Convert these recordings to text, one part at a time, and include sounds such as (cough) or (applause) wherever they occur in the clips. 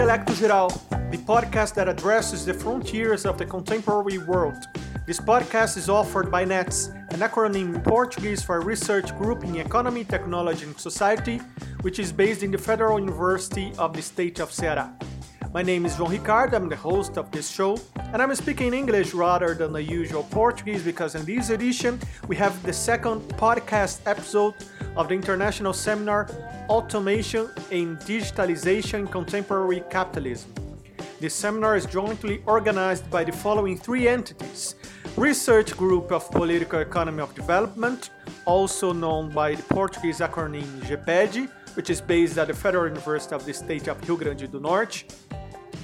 Intelecto Geral, the podcast that addresses the frontiers of the contemporary world. This podcast is offered by NETS, an acronym in Portuguese for Research Group in Economy, Technology and Society, which is based in the Federal University of the State of Ceará. My name is João Ricardo, I'm the host of this show, and I'm speaking English rather than the usual Portuguese because in this edition we have the second podcast episode of the international seminar Automation and Digitalization in Contemporary Capitalism. This seminar is jointly organized by the following three entities Research Group of Political Economy of Development, also known by the Portuguese acronym GEPED, which is based at the Federal University of the State of Rio Grande do Norte,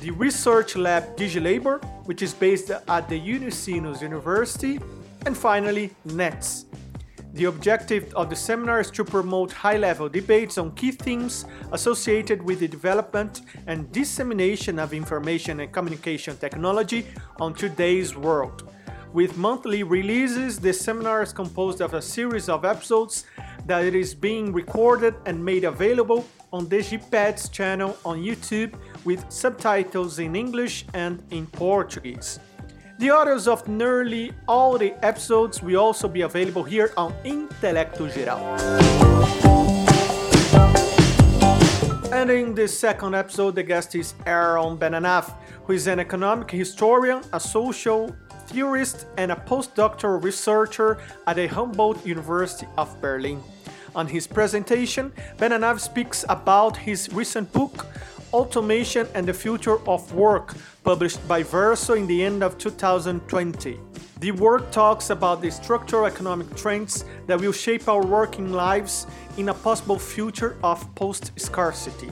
the Research Lab DigiLabor, which is based at the Unisinos University, and finally, NETS. The objective of the seminar is to promote high level debates on key themes associated with the development and dissemination of information and communication technology on today's world. With monthly releases, the seminar is composed of a series of episodes that is being recorded and made available on the channel on YouTube with subtitles in English and in Portuguese. The audios of nearly all the episodes will also be available here on Intelecto Geral. And in this second episode, the guest is Aaron Benanav, who is an economic historian, a social theorist, and a postdoctoral researcher at the Humboldt University of Berlin. On his presentation, Benanav speaks about his recent book, Automation and the Future of Work, published by Verso in the end of 2020. The work talks about the structural economic trends that will shape our working lives in a possible future of post scarcity.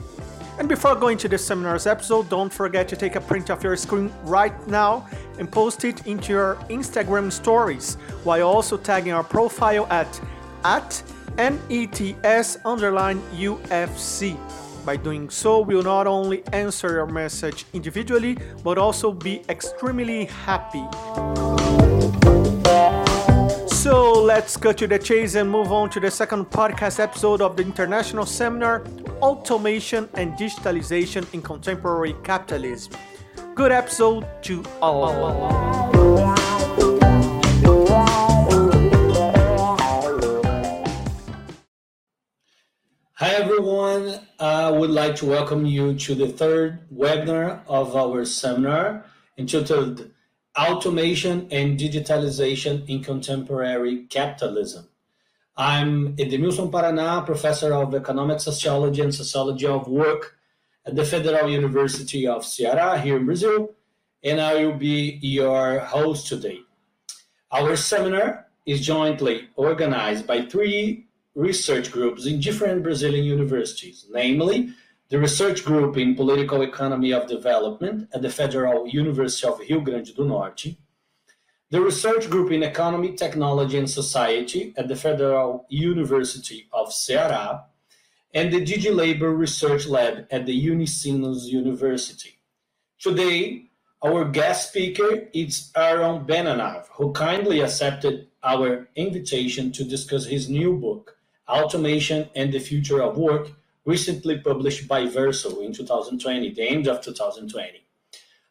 And before going to the seminar's episode, don't forget to take a print of your screen right now and post it into your Instagram stories while also tagging our profile at, at NETS underline UFC. By doing so, we'll not only answer your message individually, but also be extremely happy. So let's cut to the chase and move on to the second podcast episode of the international seminar Automation and Digitalization in Contemporary Capitalism. Good episode to all. Hi everyone, I would like to welcome you to the third webinar of our seminar entitled Automation and Digitalization in Contemporary Capitalism. I'm Edemilson Paraná, professor of economic sociology and sociology of work at the Federal University of Ceará here in Brazil, and I will be your host today. Our seminar is jointly organized by three research groups in different Brazilian universities, namely the Research Group in Political Economy of Development at the Federal University of Rio Grande do Norte, the Research Group in Economy, Technology and Society at the Federal University of Ceará, and the DigiLabor Research Lab at the Unisinos University. Today, our guest speaker is Aaron Benanav, who kindly accepted our invitation to discuss his new book, Automation and the Future of Work, recently published by Verso in 2020, the end of 2020.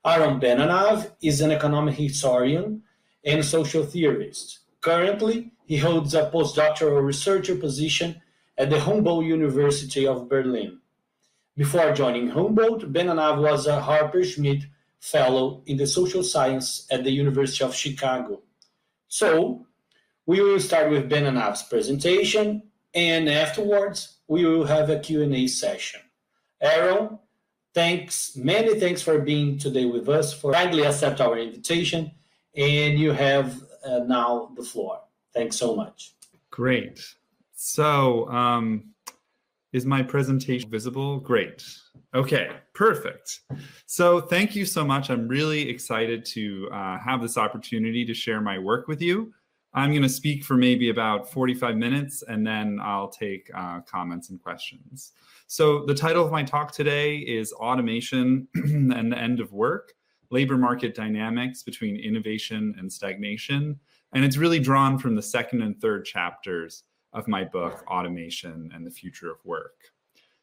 Aaron Benanav is an economic historian and social theorist. Currently, he holds a postdoctoral researcher position at the Humboldt University of Berlin. Before joining Humboldt, Benanav was a Harper Schmidt Fellow in the Social Science at the University of Chicago. So, we will start with Benanav's presentation and afterwards we will have a Q&A session. Aaron, thanks, many thanks for being today with us, for kindly accept our invitation, and you have uh, now the floor. Thanks so much. Great. So, um, is my presentation visible? Great. Okay, perfect. So, thank you so much. I'm really excited to uh, have this opportunity to share my work with you. I'm going to speak for maybe about 45 minutes and then I'll take uh, comments and questions. So, the title of my talk today is Automation (clears throat) and the End of Work Labor Market Dynamics Between Innovation and Stagnation. And it's really drawn from the second and third chapters of my book, Automation and the Future of Work.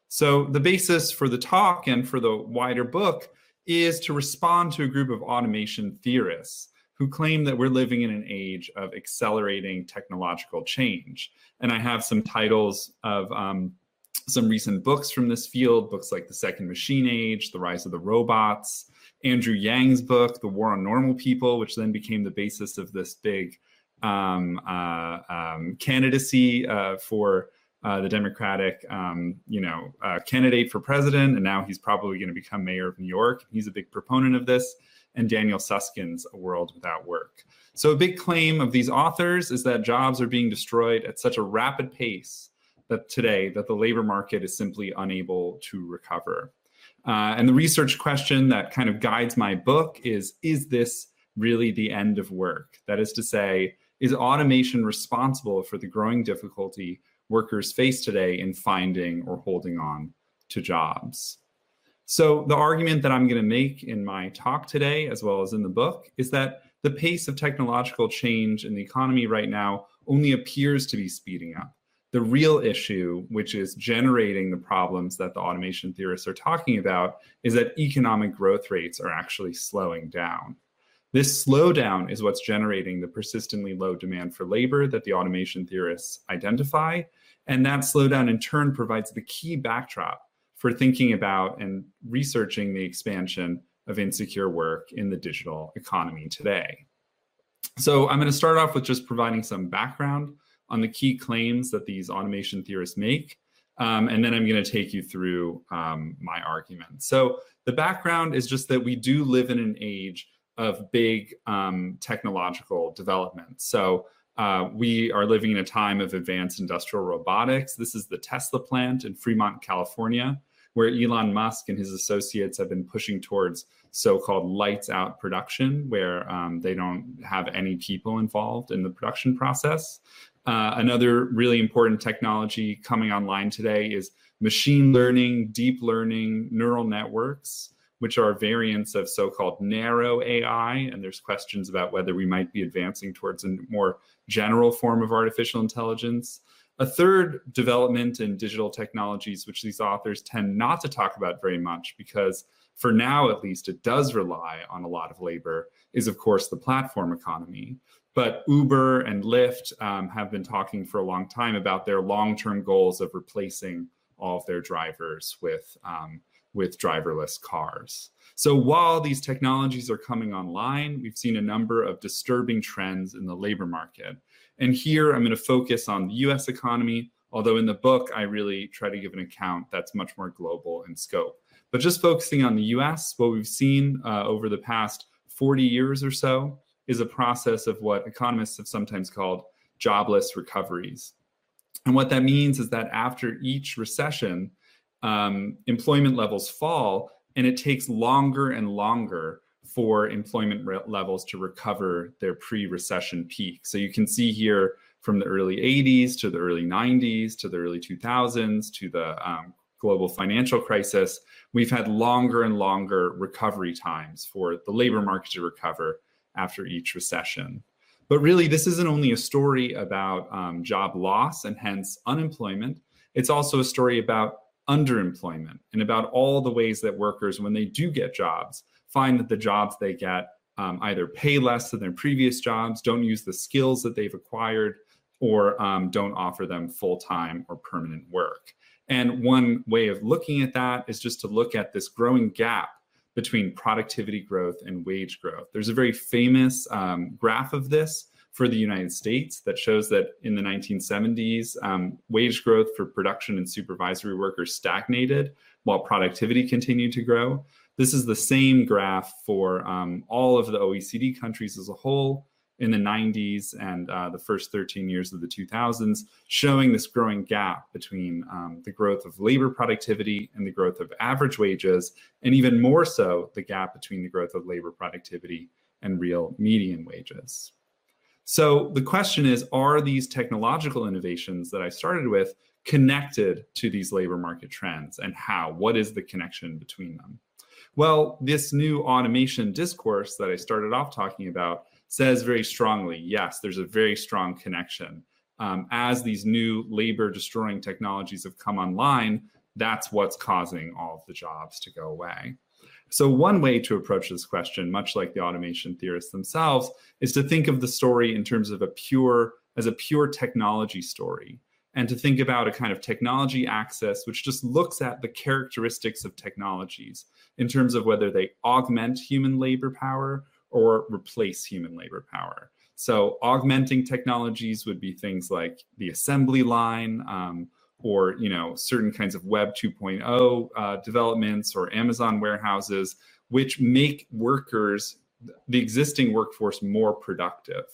So, the basis for the talk and for the wider book is to respond to a group of automation theorists who claim that we're living in an age of accelerating technological change. And I have some titles of um, some recent books from this field, books like The Second Machine Age, The Rise of the Robots, Andrew Yang's book, The War on Normal People, which then became the basis of this big um, uh, um, candidacy uh, for uh, the Democratic, um, you know, uh, candidate for president, and now he's probably going to become mayor of New York. He's a big proponent of this. And Daniel Susskind's A World Without Work. So a big claim of these authors is that jobs are being destroyed at such a rapid pace that today that the labor market is simply unable to recover. Uh, and the research question that kind of guides my book is Is this really the end of work? That is to say, is automation responsible for the growing difficulty workers face today in finding or holding on to jobs? So, the argument that I'm going to make in my talk today, as well as in the book, is that the pace of technological change in the economy right now only appears to be speeding up the real issue, which is generating the problems that the automation theorists are talking about, is that economic growth rates are actually slowing down. This slowdown is what's generating the persistently low demand for labor that the automation theorists identify. And that slowdown in turn provides the key backdrop for thinking about and researching the expansion of insecure work in the digital economy today. So I'm going to start off with just providing some background on the key claims that these automation theorists make. Um, and then I'm going to take you through um, my argument. So, the background is just that we do live in an age of big um, technological development. So, uh, we are living in a time of advanced industrial robotics. This is the Tesla plant in Fremont, California, where Elon Musk and his associates have been pushing towards so called lights out production, where um, they don't have any people involved in the production process. Uh, another really important technology coming online today is machine learning, deep learning, neural networks, which are variants of so called narrow AI. And there's questions about whether we might be advancing towards a more general form of artificial intelligence. A third development in digital technologies, which these authors tend not to talk about very much because, for now at least, it does rely on a lot of labor, is of course the platform economy. But Uber and Lyft um, have been talking for a long time about their long-term goals of replacing all of their drivers with um, with driverless cars. So while these technologies are coming online, we've seen a number of disturbing trends in the labor market. And here I'm going to focus on the US economy, although in the book I really try to give an account that's much more global in scope. But just focusing on the US, what we've seen uh, over the past 40 years or so is a process of what economists have sometimes called jobless recoveries. And what that means is that after each recession, um, employment levels fall, and it takes longer and longer for employment re- levels to recover their pre recession peak. So you can see here from the early 80s to the early 90s to the early 2000s to the um, global financial crisis, we've had longer and longer recovery times for the labor market to recover after each recession. But really, this isn't only a story about um, job loss and hence unemployment. It's also a story about underemployment and about all the ways that workers, when they do get jobs, find that the jobs they get um, either pay less than their previous jobs, don't use the skills that they've acquired, or um, don't offer them full time or permanent work. And one way of looking at that is just to look at this growing gap between productivity growth and wage growth. There's a very famous um, graph of this for the United States that shows that in the 1970s, um, wage growth for production and supervisory workers stagnated while productivity continued to grow. This is the same graph for um, all of the OECD countries as a whole in the 90s and uh, the first 13 years of the 2000s, showing this growing gap between um, the growth of labor productivity and the growth of average wages, and even more so, the gap between the growth of labor productivity and real median wages. So the question is Are these technological innovations that I started with connected to these labor market trends, and how? What is the connection between them? Well, this new automation discourse that I started off talking about says very strongly yes, there's a very strong connection. Um, as these new labor destroying technologies have come online, that's what's causing all of the jobs to go away. So, one way to approach this question, much like the automation theorists themselves, is to think of the story in terms of a pure, as a pure technology story, and to think about a kind of technology axis, which just looks at the characteristics of technologies in terms of whether they augment human labor power or replace human labor power. So, augmenting technologies would be things like the assembly line. Um, or you know certain kinds of web 2.0 uh, developments or amazon warehouses which make workers the existing workforce more productive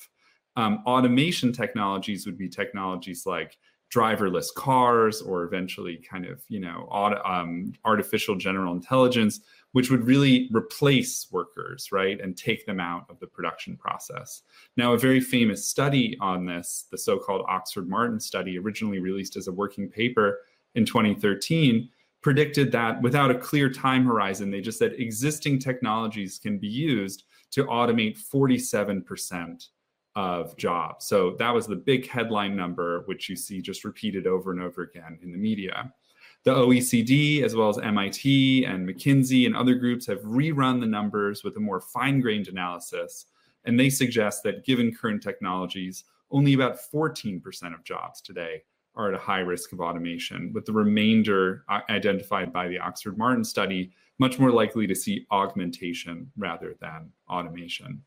um, automation technologies would be technologies like driverless cars or eventually kind of you know auto, um, artificial general intelligence which would really replace workers right and take them out of the production process. Now a very famous study on this the so-called oxford martin study originally released as a working paper in 2013 predicted that without a clear time horizon they just said existing technologies can be used to automate 47% of jobs. So that was the big headline number, which you see just repeated over and over again in the media. The OECD, as well as MIT and McKinsey and other groups, have rerun the numbers with a more fine grained analysis. And they suggest that given current technologies, only about 14% of jobs today are at a high risk of automation, with the remainder uh, identified by the Oxford Martin study much more likely to see augmentation rather than automation.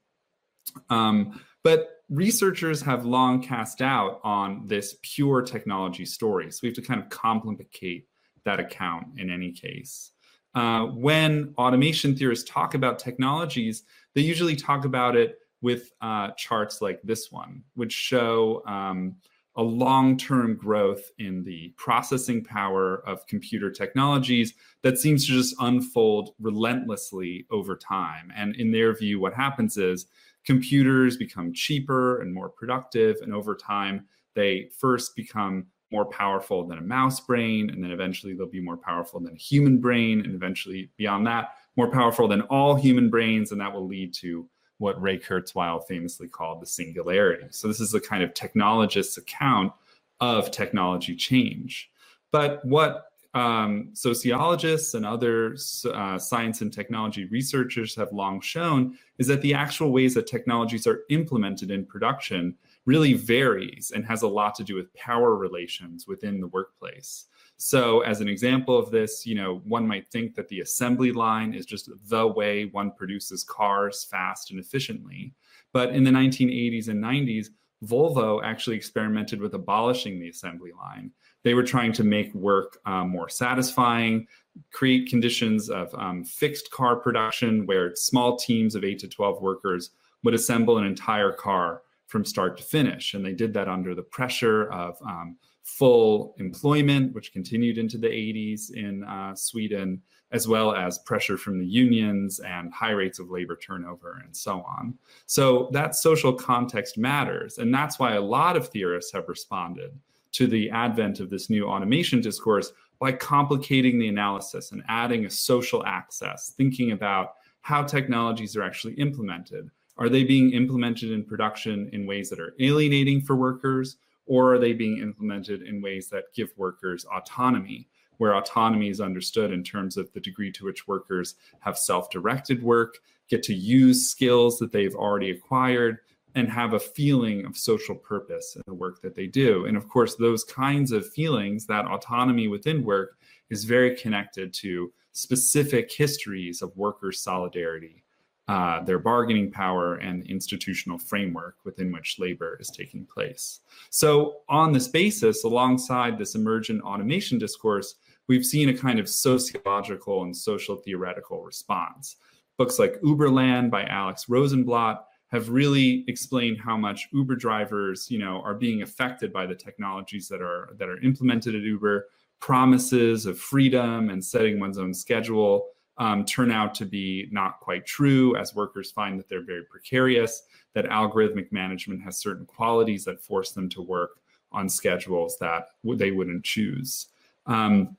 Um, but researchers have long cast doubt on this pure technology story. So we have to kind of complicate that account in any case. Uh, when automation theorists talk about technologies, they usually talk about it with uh, charts like this one, which show um, a long term growth in the processing power of computer technologies that seems to just unfold relentlessly over time. And in their view, what happens is computers become cheaper and more productive. And over time, they first become more powerful than a mouse brain. And then eventually they'll be more powerful than a human brain. And eventually, beyond that, more powerful than all human brains. And that will lead to what Ray Kurzweil famously called the singularity. So, this is a kind of technologist's account of technology change. But what um, sociologists and other uh, science and technology researchers have long shown is that the actual ways that technologies are implemented in production really varies and has a lot to do with power relations within the workplace. So, as an example of this, you know, one might think that the assembly line is just the way one produces cars fast and efficiently. But in the 1980s and 90s, Volvo actually experimented with abolishing the assembly line they were trying to make work um, more satisfying, create conditions of um, fixed car production where small teams of 8 to 12 workers would assemble an entire car from start to finish. And they did that under the pressure of um, full employment, which continued into the 80s in uh, Sweden, as well as pressure from the unions and high rates of labor turnover and so on. So that social context matters. And that's why a lot of theorists have responded to the advent of this new automation discourse by complicating the analysis and adding a social axis, thinking about how technologies are actually implemented. Are they being implemented in production in ways that are alienating for workers, or are they being implemented in ways that give workers autonomy, where autonomy is understood in terms of the degree to which workers have self directed work, get to use skills that they've already acquired, and have a feeling of social purpose in the work that they do. And of course, those kinds of feelings, that autonomy within work, is very connected to specific histories of workers' solidarity, uh, their bargaining power, and institutional framework within which labor is taking place. So, on this basis, alongside this emergent automation discourse, we've seen a kind of sociological and social theoretical response. Books like Uberland by Alex Rosenblat have really explained how much Uber drivers, you know, are being affected by the technologies that are that are implemented at Uber. Promises of freedom and setting one's own schedule um, turn out to be not quite true, as workers find that they're very precarious. That algorithmic management has certain qualities that force them to work on schedules that they wouldn't choose. Um,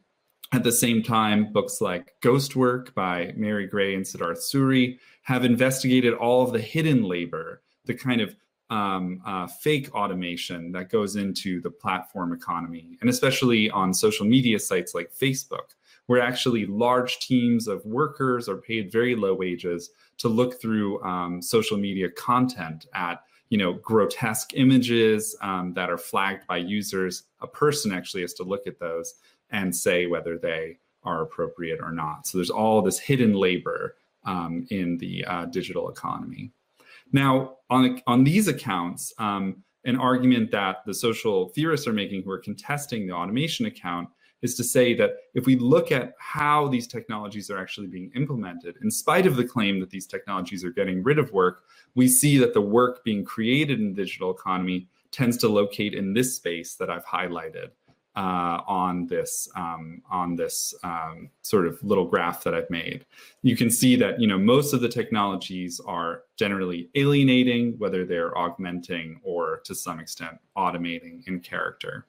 at the same time, books like Ghost Work by Mary Gray and Siddharth Suri have investigated all of the hidden labor, the kind of um, uh, fake automation that goes into the platform economy, and especially on social media sites like Facebook, where actually large teams of workers are paid very low wages to look through um, social media content at you know grotesque images um, that are flagged by users. A person actually has to look at those and say whether they are appropriate or not. So there's all this hidden labor um, in the uh, digital economy. Now, on, on these accounts, um, an argument that the social theorists are making who are contesting the automation account is to say that if we look at how these technologies are actually being implemented, in spite of the claim that these technologies are getting rid of work, we see that the work being created in the digital economy tends to locate in this space that I've highlighted uh, on this um, on this um, sort of little graph that I've made. You can see that you know most of the technologies are generally alienating, whether they're augmenting or to some extent automating in character.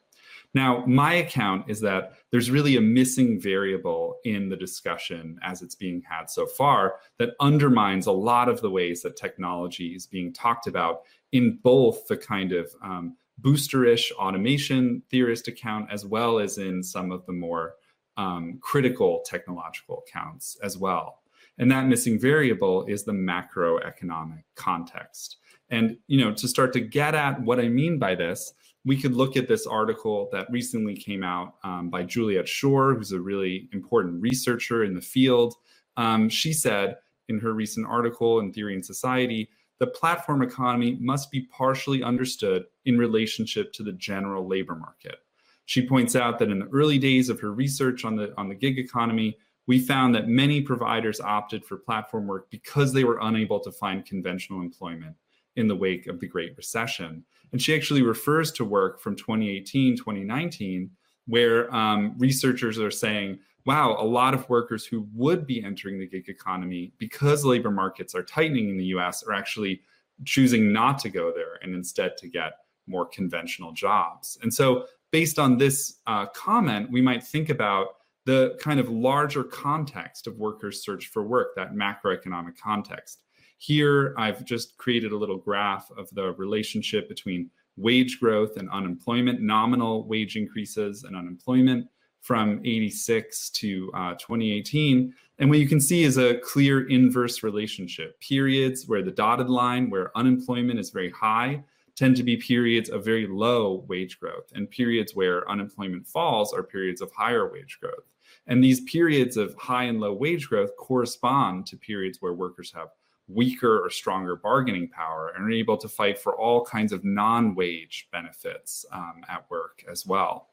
Now, my account is that there's really a missing variable in the discussion as it's being had so far that undermines a lot of the ways that technology is being talked about in both the kind of um, boosterish automation theorist account, as well as in some of the more um, critical technological accounts as well. And that missing variable is the macroeconomic context. And you know, to start to get at what I mean by this, we could look at this article that recently came out um, by Juliet Schor, who's a really important researcher in the field. Um, she said in her recent article in Theory and Society the platform economy must be partially understood in relationship to the general labor market. She points out that in the early days of her research on the, on the gig economy, we found that many providers opted for platform work because they were unable to find conventional employment in the wake of the Great Recession. And she actually refers to work from 2018, 2019, where um, researchers are saying wow, a lot of workers who would be entering the gig economy because labor markets are tightening in the US are actually choosing not to go there and instead to get more conventional jobs. And so, based on this uh, comment, we might think about the kind of larger context of workers' search for work, that macroeconomic context. Here, I've just created a little graph of the relationship between wage growth and unemployment, nominal wage increases and unemployment from 86 to uh, 2018. And what you can see is a clear inverse relationship. Periods where the dotted line, where unemployment is very high, tend to be periods of very low wage growth. And periods where unemployment falls are periods of higher wage growth. And these periods of high and low wage growth correspond to periods where workers have weaker or stronger bargaining power and are able to fight for all kinds of non wage benefits um, at work as well.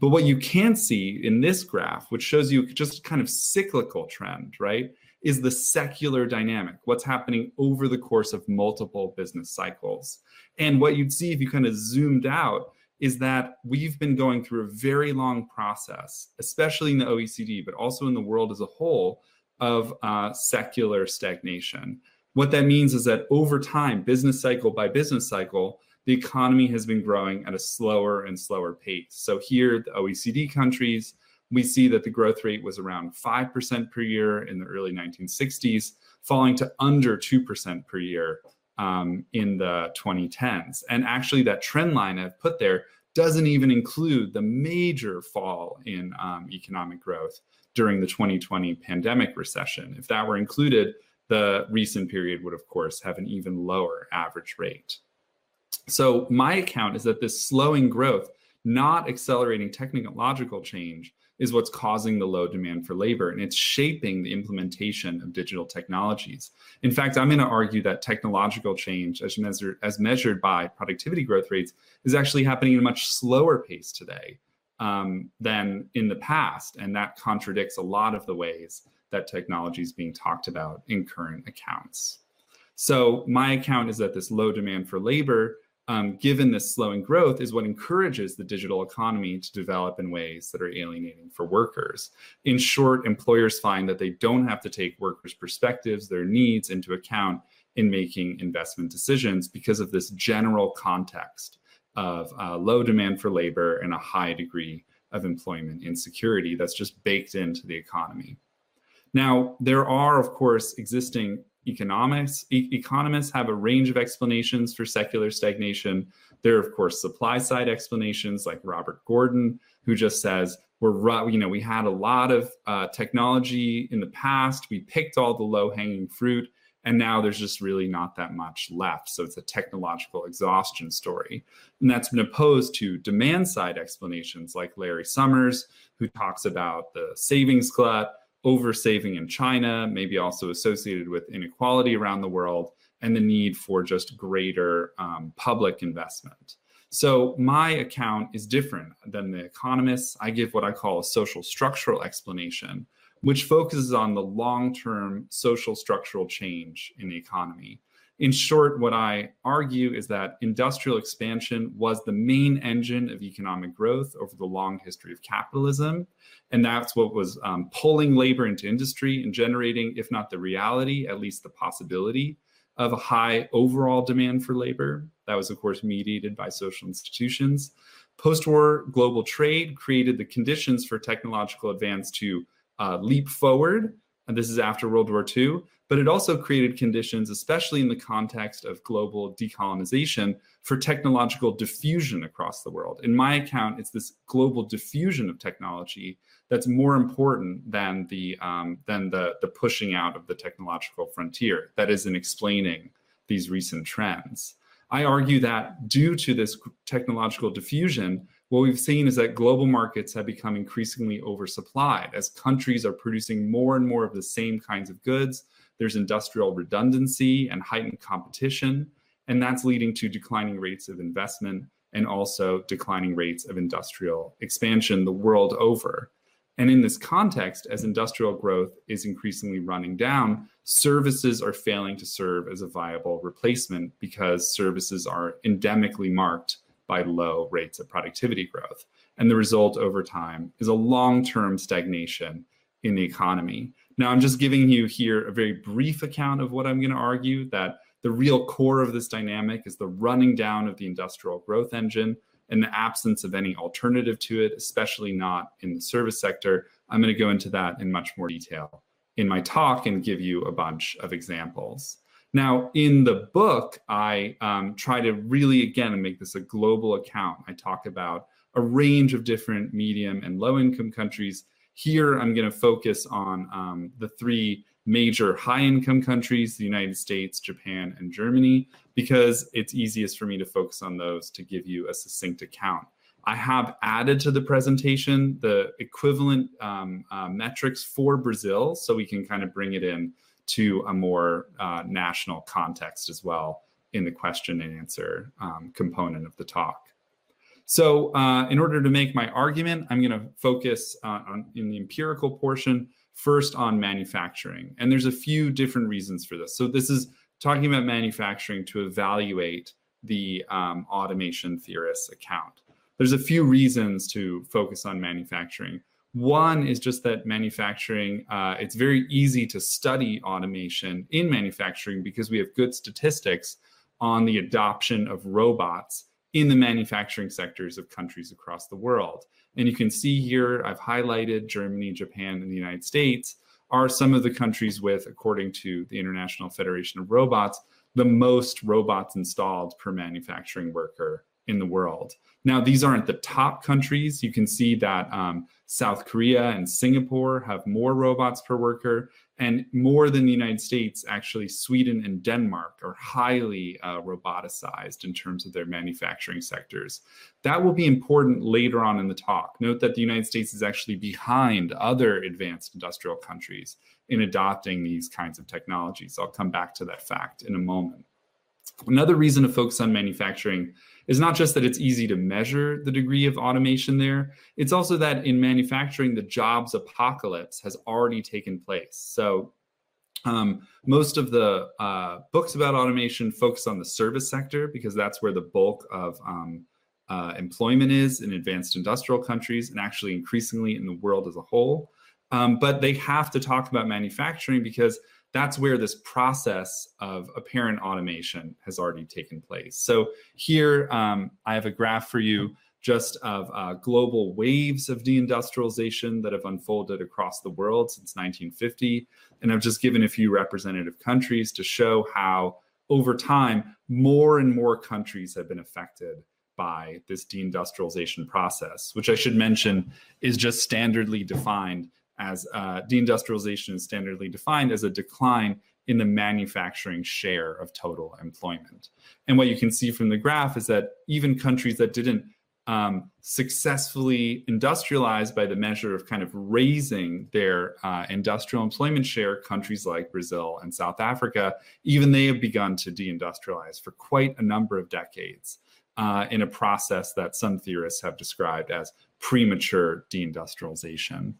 But what you can see in this graph, which shows you just kind of cyclical trend, right, is the secular dynamic, what's happening over the course of multiple business cycles. And what you'd see if you kind of zoomed out is that we've been going through a very long process, especially in the OECD, but also in the world as a whole, of uh, secular stagnation. What that means is that over time, business cycle by business cycle, the economy has been growing at a slower and slower pace. So here, the OECD countries, we see that the growth rate was around 5% per year in the early 1960s, falling to under 2% per year um, in the 2010s. And actually, that trend line I've put there doesn't even include the major fall in um, economic growth during the 2020 pandemic recession. If that were included, the recent period would, of course, have an even lower average rate. So my account is that this slowing growth, not accelerating technological change, is what's causing the low demand for labor and it's shaping the implementation of digital technologies. In fact, I'm going to argue that technological change, as measured, as measured by productivity growth rates, is actually happening at a much slower pace today um, than in the past. And that contradicts a lot of the ways that technology is being talked about in current accounts. So, my account is that this low demand for labor um, given this slowing growth, is what encourages the digital economy to develop in ways that are alienating for workers. In short, employers find that they don't have to take workers' perspectives, their needs into account in making investment decisions because of this general context of uh, low demand for labor and a high degree of employment insecurity that's just baked into the economy. Now, there are, of course, existing economics e- economists have a range of explanations for secular stagnation. There are, of course, supply side explanations like Robert Gordon, who just says we're you know we had a lot of uh, technology in the past. We picked all the low hanging fruit, and now there's just really not that much left. So it's a technological exhaustion story, and that's been opposed to demand side explanations like Larry Summers, who talks about the savings glut over saving in China, maybe also associated with inequality around the world, and the need for just greater um, public investment. So my account is different than the economists. I give what I call a social structural explanation, which focuses on the long term social structural change in the economy. In short, what I argue is that industrial expansion was the main engine of economic growth over the long history of capitalism. And that's what was um, pulling labor into industry and generating, if not the reality, at least the possibility of a high overall demand for labor. That was, of course, mediated by social institutions. Post war global trade created the conditions for technological advance to uh, leap forward. And this is after World War II but it also created conditions, especially in the context of global decolonization, for technological diffusion across the world. In my account, it's this global diffusion of technology that's more important than the um, than the the pushing out of the technological frontier. That is in explaining these recent trends. I argue that due to this technological diffusion, what we've seen is that global markets have become increasingly oversupplied as countries are producing more and more of the same kinds of goods there's industrial redundancy and heightened competition, and that's leading to declining rates of investment and also declining rates of industrial expansion the world over. And in this context, as industrial growth is increasingly running down, services are failing to serve as a viable replacement because services are endemically marked by low rates of productivity growth. And the result over time is a long term stagnation in the economy. Now, I'm just giving you here a very brief account of what I'm going to argue that the real core of this dynamic is the running down of the industrial growth engine and the absence of any alternative to it, especially not in the service sector. I'm going to go into that in much more detail in my talk and give you a bunch of examples. Now, in the book, I um, try to really, again, make this a global account. I talk about a range of different medium and low income countries here, I'm going to focus on um, the three major high income countries the United States, Japan, and Germany, because it's easiest for me to focus on those to give you a succinct account. I have added to the presentation the equivalent um, uh, metrics for Brazil, so we can kind of bring it in to a more uh, national context as well in the question and answer um, component of the talk. So, uh, in order to make my argument, I'm going to focus uh, on in the empirical portion first on manufacturing, and there's a few different reasons for this. So, this is talking about manufacturing to evaluate the um, automation theorist's account. There's a few reasons to focus on manufacturing. One is just that manufacturing, uh, it's very easy to study automation in manufacturing because we have good statistics on the adoption of robots in the manufacturing sectors of countries across the world. And you can see here, I've highlighted Germany, Japan, and the United States are some of the countries with, according to the International Federation of Robots, the most robots installed per manufacturing worker in the world. Now, these aren't the top countries. You can see that um, South Korea and Singapore have more robots per worker, and more than the United States, actually, Sweden and Denmark are highly uh, roboticized in terms of their manufacturing sectors. That will be important later on in the talk. Note that the United States is actually behind other advanced industrial countries in adopting these kinds of technologies. I'll come back to that fact in a moment. Another reason to focus on manufacturing is not just that it's easy to measure the degree of automation there, it's also that in manufacturing, the jobs apocalypse has already taken place. So um, most of the uh, books about automation focus on the service sector because that's where the bulk of um, uh, employment is in advanced industrial countries and actually increasingly in the world as a whole. Um, but they have to talk about manufacturing because that's where this process of apparent automation has already taken place. So here um, I have a graph for you just of uh, global waves of deindustrialization that have unfolded across the world since 1950. And I've just given a few representative countries to show how, over time, more and more countries have been affected by this deindustrialization process, which I should mention is just standardly defined as uh, deindustrialization is standardly defined as a decline in the manufacturing share of total employment. And what you can see from the graph is that even countries that didn't um, successfully industrialize by the measure of kind of raising their uh, industrial employment share, countries like Brazil and South Africa, even they have begun to deindustrialize for quite a number of decades uh, in a process that some theorists have described as premature deindustrialization.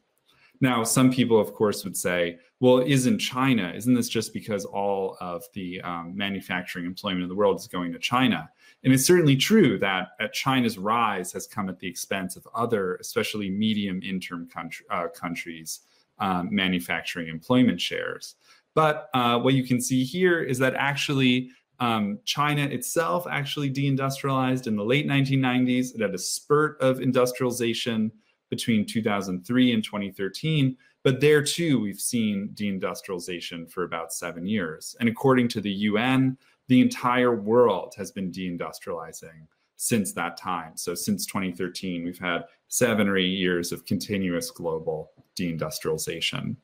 Now, some people, of course, would say, well, isn't China, isn't this just because all of the um, manufacturing employment in the world is going to China? And it's certainly true that uh, China's rise has come at the expense of other, especially medium income country, uh, countries' um, manufacturing employment shares. But uh, what you can see here is that actually um, China itself actually deindustrialized in the late 1990s. It had a spurt of industrialization between 2003 and 2013. But there too, we've seen deindustrialization for about seven years. And according to the UN, the entire world has been deindustrializing since that time. So since 2013, we've had seven or eight years of continuous global deindustrialization.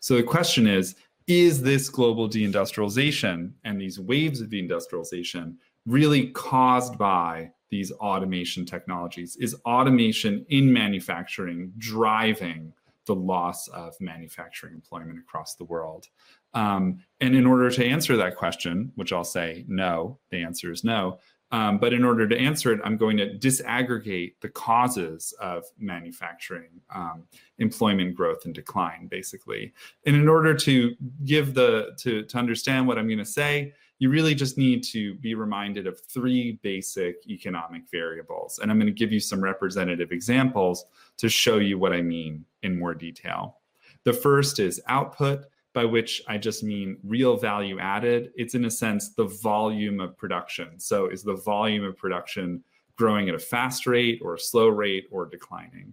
So the question is is this global deindustrialization and these waves of deindustrialization really caused by these automation technologies? Is automation in manufacturing driving the loss of manufacturing employment across the world? Um, and in order to answer that question, which I'll say no, the answer is no. Um, but in order to answer it, I'm going to disaggregate the causes of manufacturing um, employment growth and decline, basically. And in order to give the to to understand what I'm going to say, you really just need to be reminded of three basic economic variables. And I'm going to give you some representative examples to show you what I mean in more detail. The first is output by which I just mean real value added. It's in a sense the volume of production. So, is the volume of production growing at a fast rate or a slow rate or declining?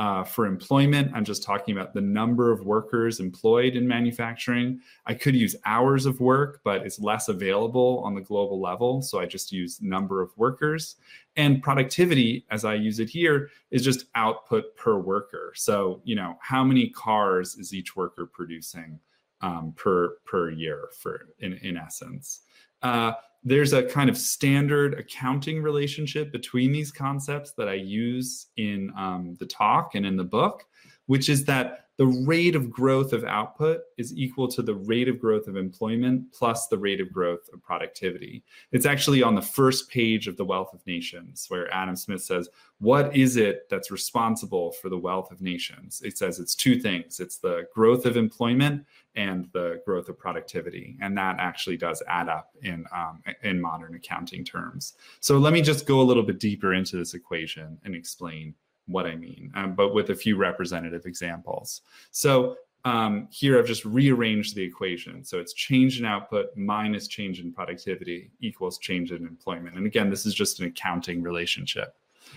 Uh, for employment, I'm just talking about the number of workers employed in manufacturing. I could use hours of work, but it's less available on the global level. So I just use number of workers. And productivity, as I use it here, is just output per worker. So, you know, how many cars is each worker producing? um, per per year for in in essence. Uh, there's a kind of standard accounting relationship between these concepts that I use in um, the talk and in the book, which is that the rate of growth of output is equal to the rate of growth of employment plus the rate of growth of productivity. It's actually on the first page of The Wealth of Nations, where Adam Smith says, What is it that's responsible for the wealth of nations? It says it's two things it's the growth of employment and the growth of productivity. And that actually does add up in, um, in modern accounting terms. So let me just go a little bit deeper into this equation and explain what I mean, um, but with a few representative examples. So um, here I've just rearranged the equation. So it's change in output minus change in productivity equals change in employment. And again, this is just an accounting relationship.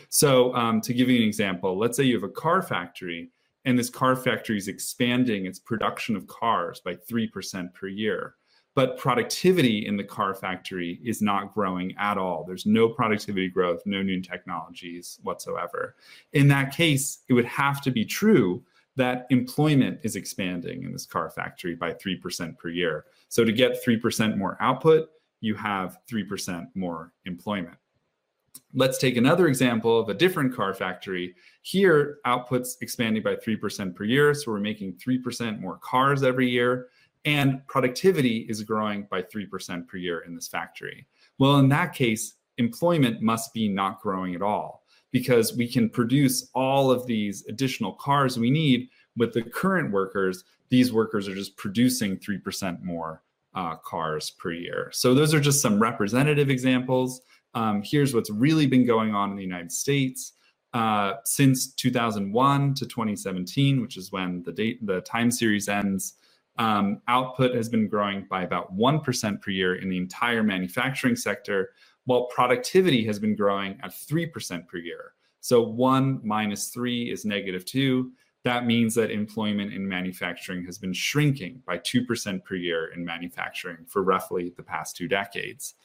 So um, to give you an example, let's say you have a car factory and this car factory is expanding its production of cars by 3% per year but productivity in the car factory is not growing at all. There's no productivity growth, no new technologies whatsoever. In that case, it would have to be true that employment is expanding in this car factory by 3% per year. So to get 3% more output, you have 3% more employment. Let's take another example of a different car factory. Here, output's expanding by 3% per year. So we're making 3% more cars every year and productivity is growing by 3% per year in this factory. Well, in that case, employment must be not growing at all because we can produce all of these additional cars we need with the current workers. These workers are just producing 3% more uh, cars per year. So, those are just some representative examples. Um, here's what's really been going on in the United States. Uh, since 2001 to 2017, which is when the date the time series ends, um, output has been growing by about 1% per year in the entire manufacturing sector, while productivity has been growing at 3% per year. So one minus three is negative two. That means that employment in manufacturing has been shrinking by 2% per year in manufacturing for roughly the past two decades.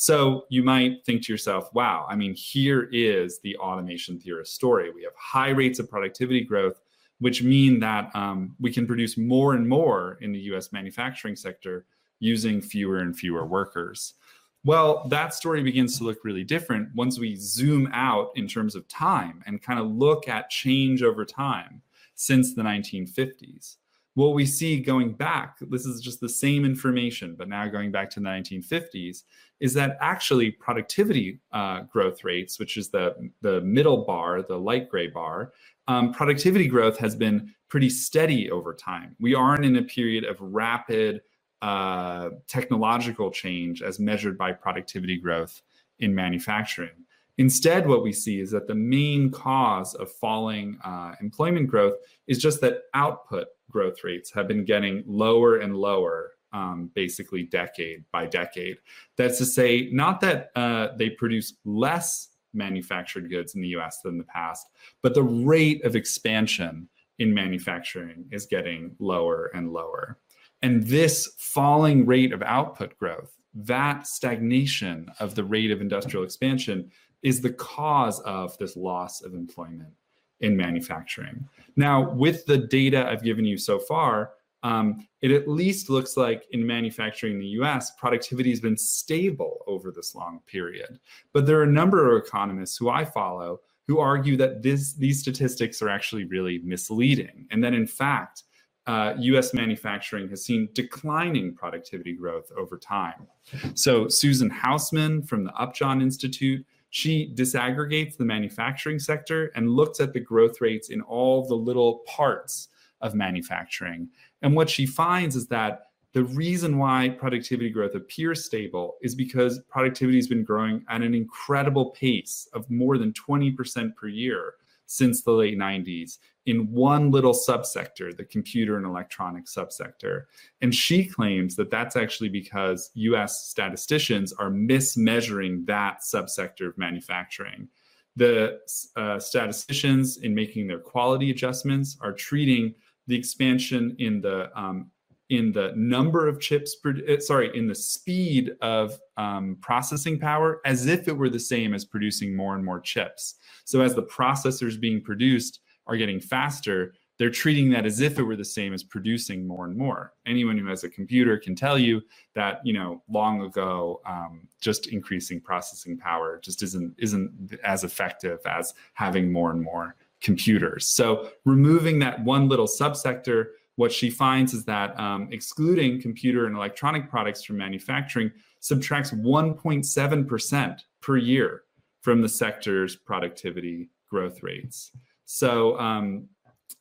So you might think to yourself, wow, I mean, here is the automation theorist story. We have high rates of productivity growth, which mean that um, we can produce more and more in the US manufacturing sector using fewer and fewer workers. Well, that story begins to look really different once we zoom out in terms of time and kind of look at change over time since the 1950s. What we see going back, this is just the same information, but now going back to the 1950s, is that actually productivity uh, growth rates, which is the, the middle bar, the light gray bar, um, productivity growth has been pretty steady over time. We aren't in a period of rapid uh, technological change as measured by productivity growth in manufacturing. Instead, what we see is that the main cause of falling uh, employment growth is just that output growth rates have been getting lower and lower, um, basically decade by decade. That's to say, not that uh, they produce less manufactured goods in the US than the past, but the rate of expansion in manufacturing is getting lower and lower. And this falling rate of output growth, that stagnation of the rate of industrial expansion, is the cause of this loss of employment in manufacturing. Now, with the data I've given you so far, um, it at least looks like in manufacturing in the US, productivity has been stable over this long period. But there are a number of economists who I follow who argue that this, these statistics are actually really misleading, and that in fact, uh, US manufacturing has seen declining productivity growth over time. So, Susan Houseman from the Upjohn Institute, she disaggregates the manufacturing sector and looks at the growth rates in all the little parts of manufacturing. And what she finds is that the reason why productivity growth appears stable is because productivity has been growing at an incredible pace of more than 20% per year since the late 90s in one little subsector, the computer and electronics subsector. And she claims that that's actually because US statisticians are mismeasuring that subsector of manufacturing. The uh, statisticians, in making their quality adjustments, are treating the expansion in the um, in the number of chips, uh, sorry, in the speed of um, processing power as if it were the same as producing more and more chips. So as the processors being produced are getting faster, they're treating that as if it were the same as producing more and more. Anyone who has a computer can tell you that you know long ago, um, just increasing processing power just isn't isn't as effective as having more and more computers. So removing that one little subsector, what she finds is that um, excluding computer and electronic products from manufacturing subtracts 1.7% per year from the sector's productivity growth rates. So um,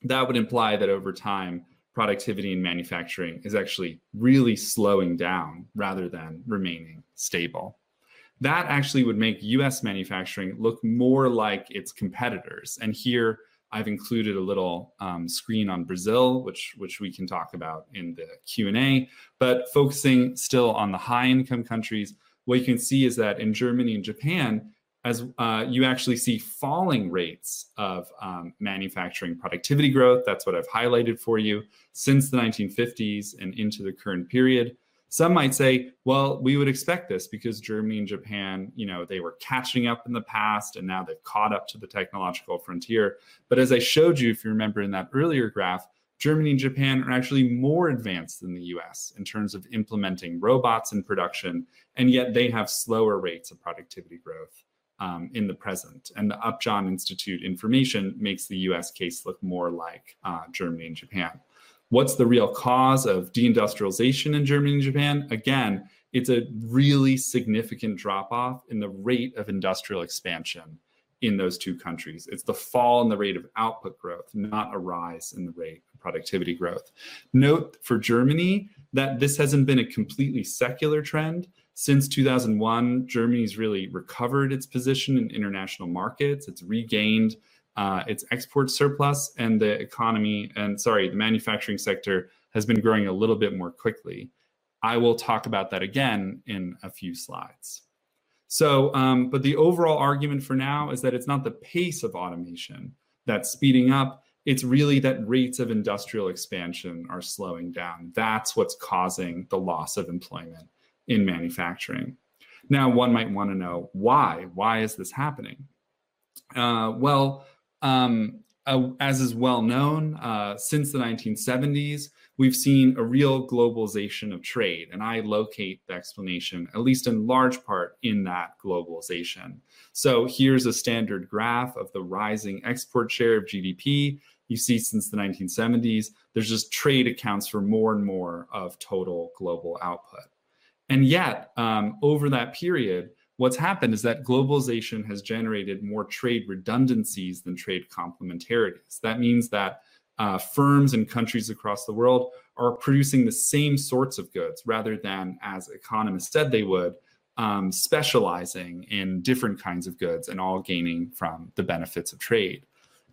that would imply that over time, productivity in manufacturing is actually really slowing down rather than remaining stable. That actually would make US manufacturing look more like its competitors. And here I've included a little um, screen on Brazil, which, which we can talk about in the Q&A, but focusing still on the high income countries, what you can see is that in Germany and Japan, as uh, you actually see falling rates of um, manufacturing productivity growth. That's what I've highlighted for you since the 1950s and into the current period. Some might say, well, we would expect this because Germany and Japan, you know, they were catching up in the past and now they've caught up to the technological frontier. But as I showed you, if you remember in that earlier graph, Germany and Japan are actually more advanced than the US in terms of implementing robots in production, and yet they have slower rates of productivity growth um, in the present. And the Upjohn Institute information makes the US case look more like uh, Germany and Japan. What's the real cause of deindustrialization in Germany and Japan? Again, it's a really significant drop off in the rate of industrial expansion in those two countries. It's the fall in the rate of output growth, not a rise in the rate of productivity growth. Note for Germany that this hasn't been a completely secular trend since 2001, Germany's really recovered its position in international markets. It's regained uh, its export surplus, and the economy and sorry, the manufacturing sector has been growing a little bit more quickly. I will talk about that again in a few slides. So, um, but the overall argument for now is that it's not the pace of automation that's speeding up. It's really that rates of industrial expansion are slowing down. That's what's causing the loss of employment in manufacturing. Now, one might want to know why. Why is this happening? Uh, well, um, uh, as is well known, uh, since the 1970s, we've seen a real globalization of trade. And I locate the explanation, at least in large part, in that globalization. So here's a standard graph of the rising export share of GDP. You see, since the 1970s, there's just trade accounts for more and more of total global output. And yet, um, over that period, what's happened is that globalization has generated more trade redundancies than trade complementarities. That means that uh, firms and countries across the world are producing the same sorts of goods rather than, as economists said they would, um, specializing in different kinds of goods and all gaining from the benefits of trade.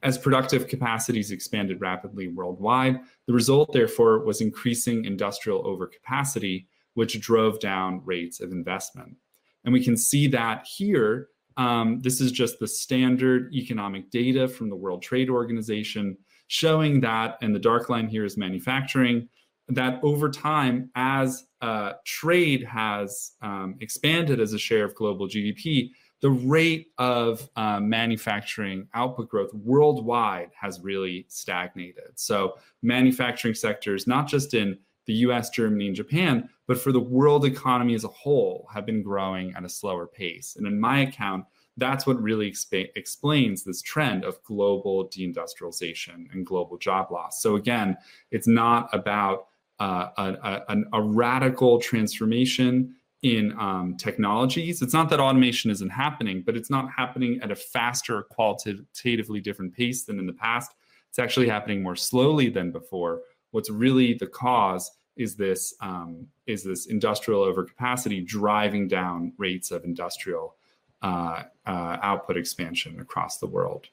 As productive capacities expanded rapidly worldwide, the result, therefore, was increasing industrial overcapacity, which drove down rates of investment. And we can see that here. Um, this is just the standard economic data from the World Trade Organization showing that, and the dark line here is manufacturing, that over time, as uh, trade has um, expanded as a share of global GDP, the rate of uh, manufacturing output growth worldwide has really stagnated. So, manufacturing sectors, not just in the US, Germany, and Japan, but for the world economy as a whole, have been growing at a slower pace. And in my account, that's what really explains this trend of global deindustrialization and global job loss. So, again, it's not about uh, a, a, a, radical transformation in um, technologies. It's not that automation isn't happening, but it's not happening at a faster, qualitatively different pace than in the past. It's actually happening more slowly than before. What's really the cause is this um, is this industrial overcapacity driving down rates of industrial uh, uh, output expansion across the world.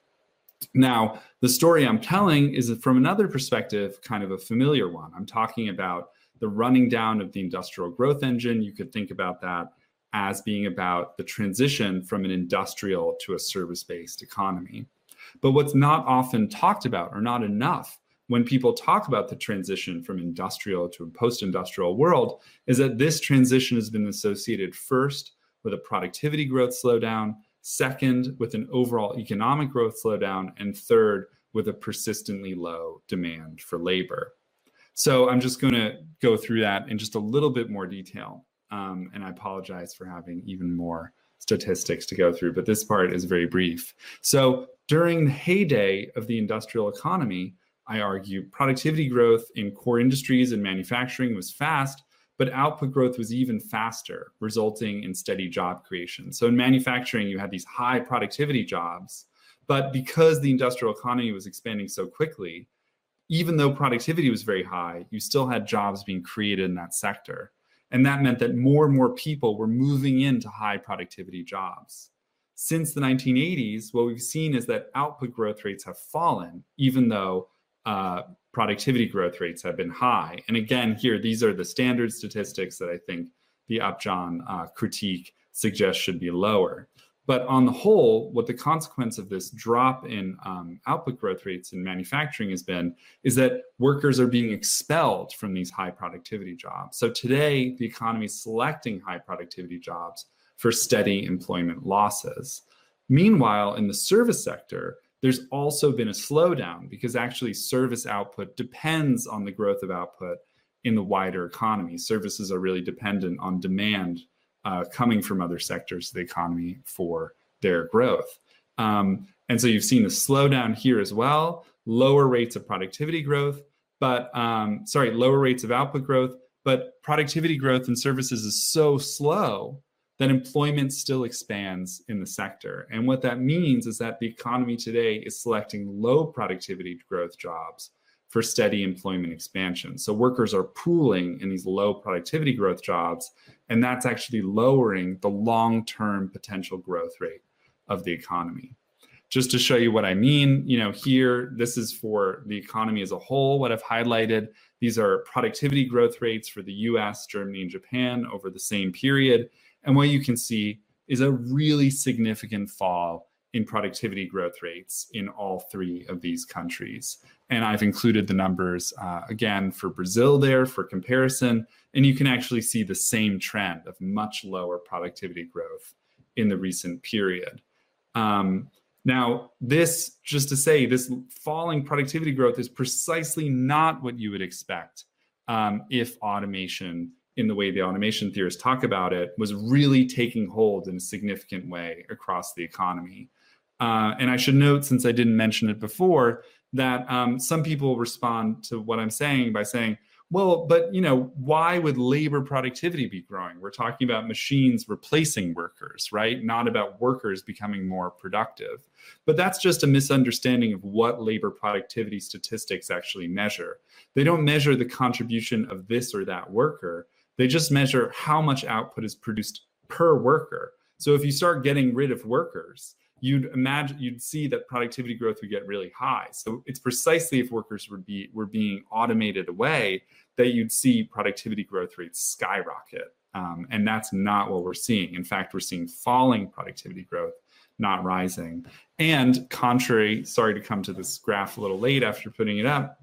Now, the story I'm telling is from another perspective, kind of a familiar one. I'm talking about the running down of the industrial growth engine. You could think about that as being about the transition from an industrial to a service based economy. But what's not often talked about or not enough when people talk about the transition from industrial to a post industrial world is that this transition has been associated first with a productivity growth slowdown, second, with an overall economic growth slowdown, and third, with a persistently low demand for labor. So I'm just going to go through that in just a little bit more detail. Um, and I apologize for having even more statistics to go through, but this part is very brief. So during the heyday of the industrial economy, I argue productivity growth in core industries and manufacturing was fast, but output growth was even faster, resulting in steady job creation. So in manufacturing, you had these high productivity jobs, but because the industrial economy was expanding so quickly, even though productivity was very high, you still had jobs being created in that sector. And that meant that more and more people were moving into high productivity jobs. Since the 1980s, what we've seen is that output growth rates have fallen, even though uh, productivity growth rates have been high. And again, here, these are the standard statistics that I think the Upjohn uh, critique suggests should be lower. But on the whole, what the consequence of this drop in um, output growth rates in manufacturing has been is that workers are being expelled from these high productivity jobs. So today, the economy is selecting high productivity jobs for steady employment losses. Meanwhile, in the service sector, there's also been a slowdown because actually service output depends on the growth of output in the wider economy. Services are really dependent on demand uh, coming from other sectors of the economy for their growth. Um, and so you've seen a slowdown here as well, lower rates of productivity growth, but um, sorry, lower rates of output growth, but productivity growth in services is so slow that employment still expands in the sector. And what that means is that the economy today is selecting low productivity growth jobs for steady employment expansion. So workers are pooling in these low productivity growth jobs, and that's actually lowering the long term potential growth rate of the economy. Just to show you what I mean, you know, here, this is for the economy as a whole. What I've highlighted, these are productivity growth rates for the US, Germany, and Japan over the same period. And what you can see is a really significant fall in productivity growth rates in all three of these countries. And I've included the numbers uh, again for Brazil there for comparison. And you can actually see the same trend of much lower productivity growth in the recent period. Um, now, this, just to say, this falling productivity growth is precisely not what you would expect um, if automation, in the way the automation theorists talk about it, was really taking hold in a significant way across the economy. Uh, and I should note, since I didn't mention it before, that um, some people respond to what I'm saying by saying, well, but you know, why would labor productivity be growing? We're talking about machines replacing workers, right? Not about workers becoming more productive. But that's just a misunderstanding of what labor productivity statistics actually measure. They don't measure the contribution of this or that worker. They just measure how much output is produced per worker. So if you start getting rid of workers, you'd imagine you'd see that productivity growth would get really high. So it's precisely if workers would be were being automated away that you'd see productivity growth rates skyrocket. Um, and that's not what we're seeing. In fact, we're seeing falling productivity growth, not rising. And contrary, sorry to come to this graph a little late after putting it up,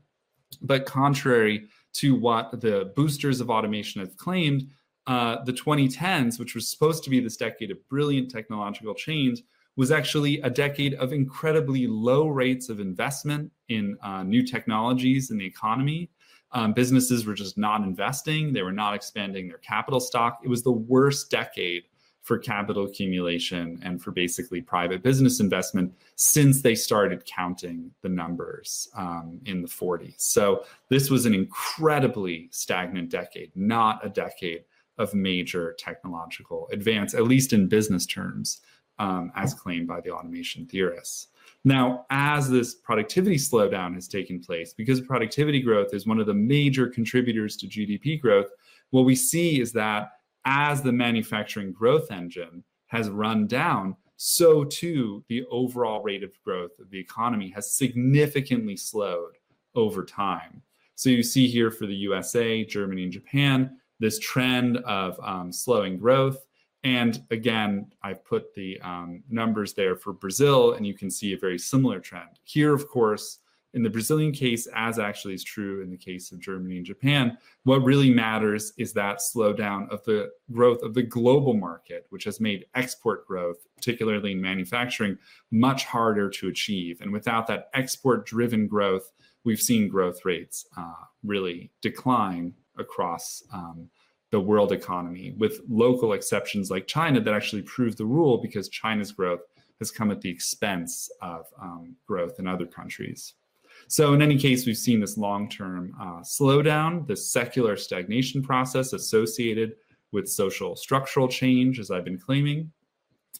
but contrary to what the boosters of automation have claimed, uh, the 2010s, which was supposed to be this decade of brilliant technological change, was actually a decade of incredibly low rates of investment in uh, new technologies in the economy. Um, businesses were just not investing, they were not expanding their capital stock. It was the worst decade for capital accumulation and for basically private business investment since they started counting the numbers um, in the 40s. So this was an incredibly stagnant decade, not a decade of major technological advance, at least in business terms um, as claimed by the automation theorists. Now, as this productivity slowdown has taken place, because productivity growth is one of the major contributors to GDP growth, what we see is that as the manufacturing growth engine has run down, so too the overall rate of growth of the economy has significantly slowed over time. So you see here for the USA, Germany, and Japan, this trend of um, slowing growth and again, I've put the um, numbers there for Brazil, and you can see a very similar trend. Here, of course, in the Brazilian case, as actually is true in the case of Germany and Japan, what really matters is that slowdown of the growth of the global market, which has made export growth, particularly in manufacturing, much harder to achieve. And without that export driven growth, we've seen growth rates uh, really decline across um, the world economy, with local exceptions like China that actually prove the rule because China's growth has come at the expense of um, growth in other countries. So, in any case, we've seen this long term uh, slowdown, this secular stagnation process associated with social structural change, as I've been claiming.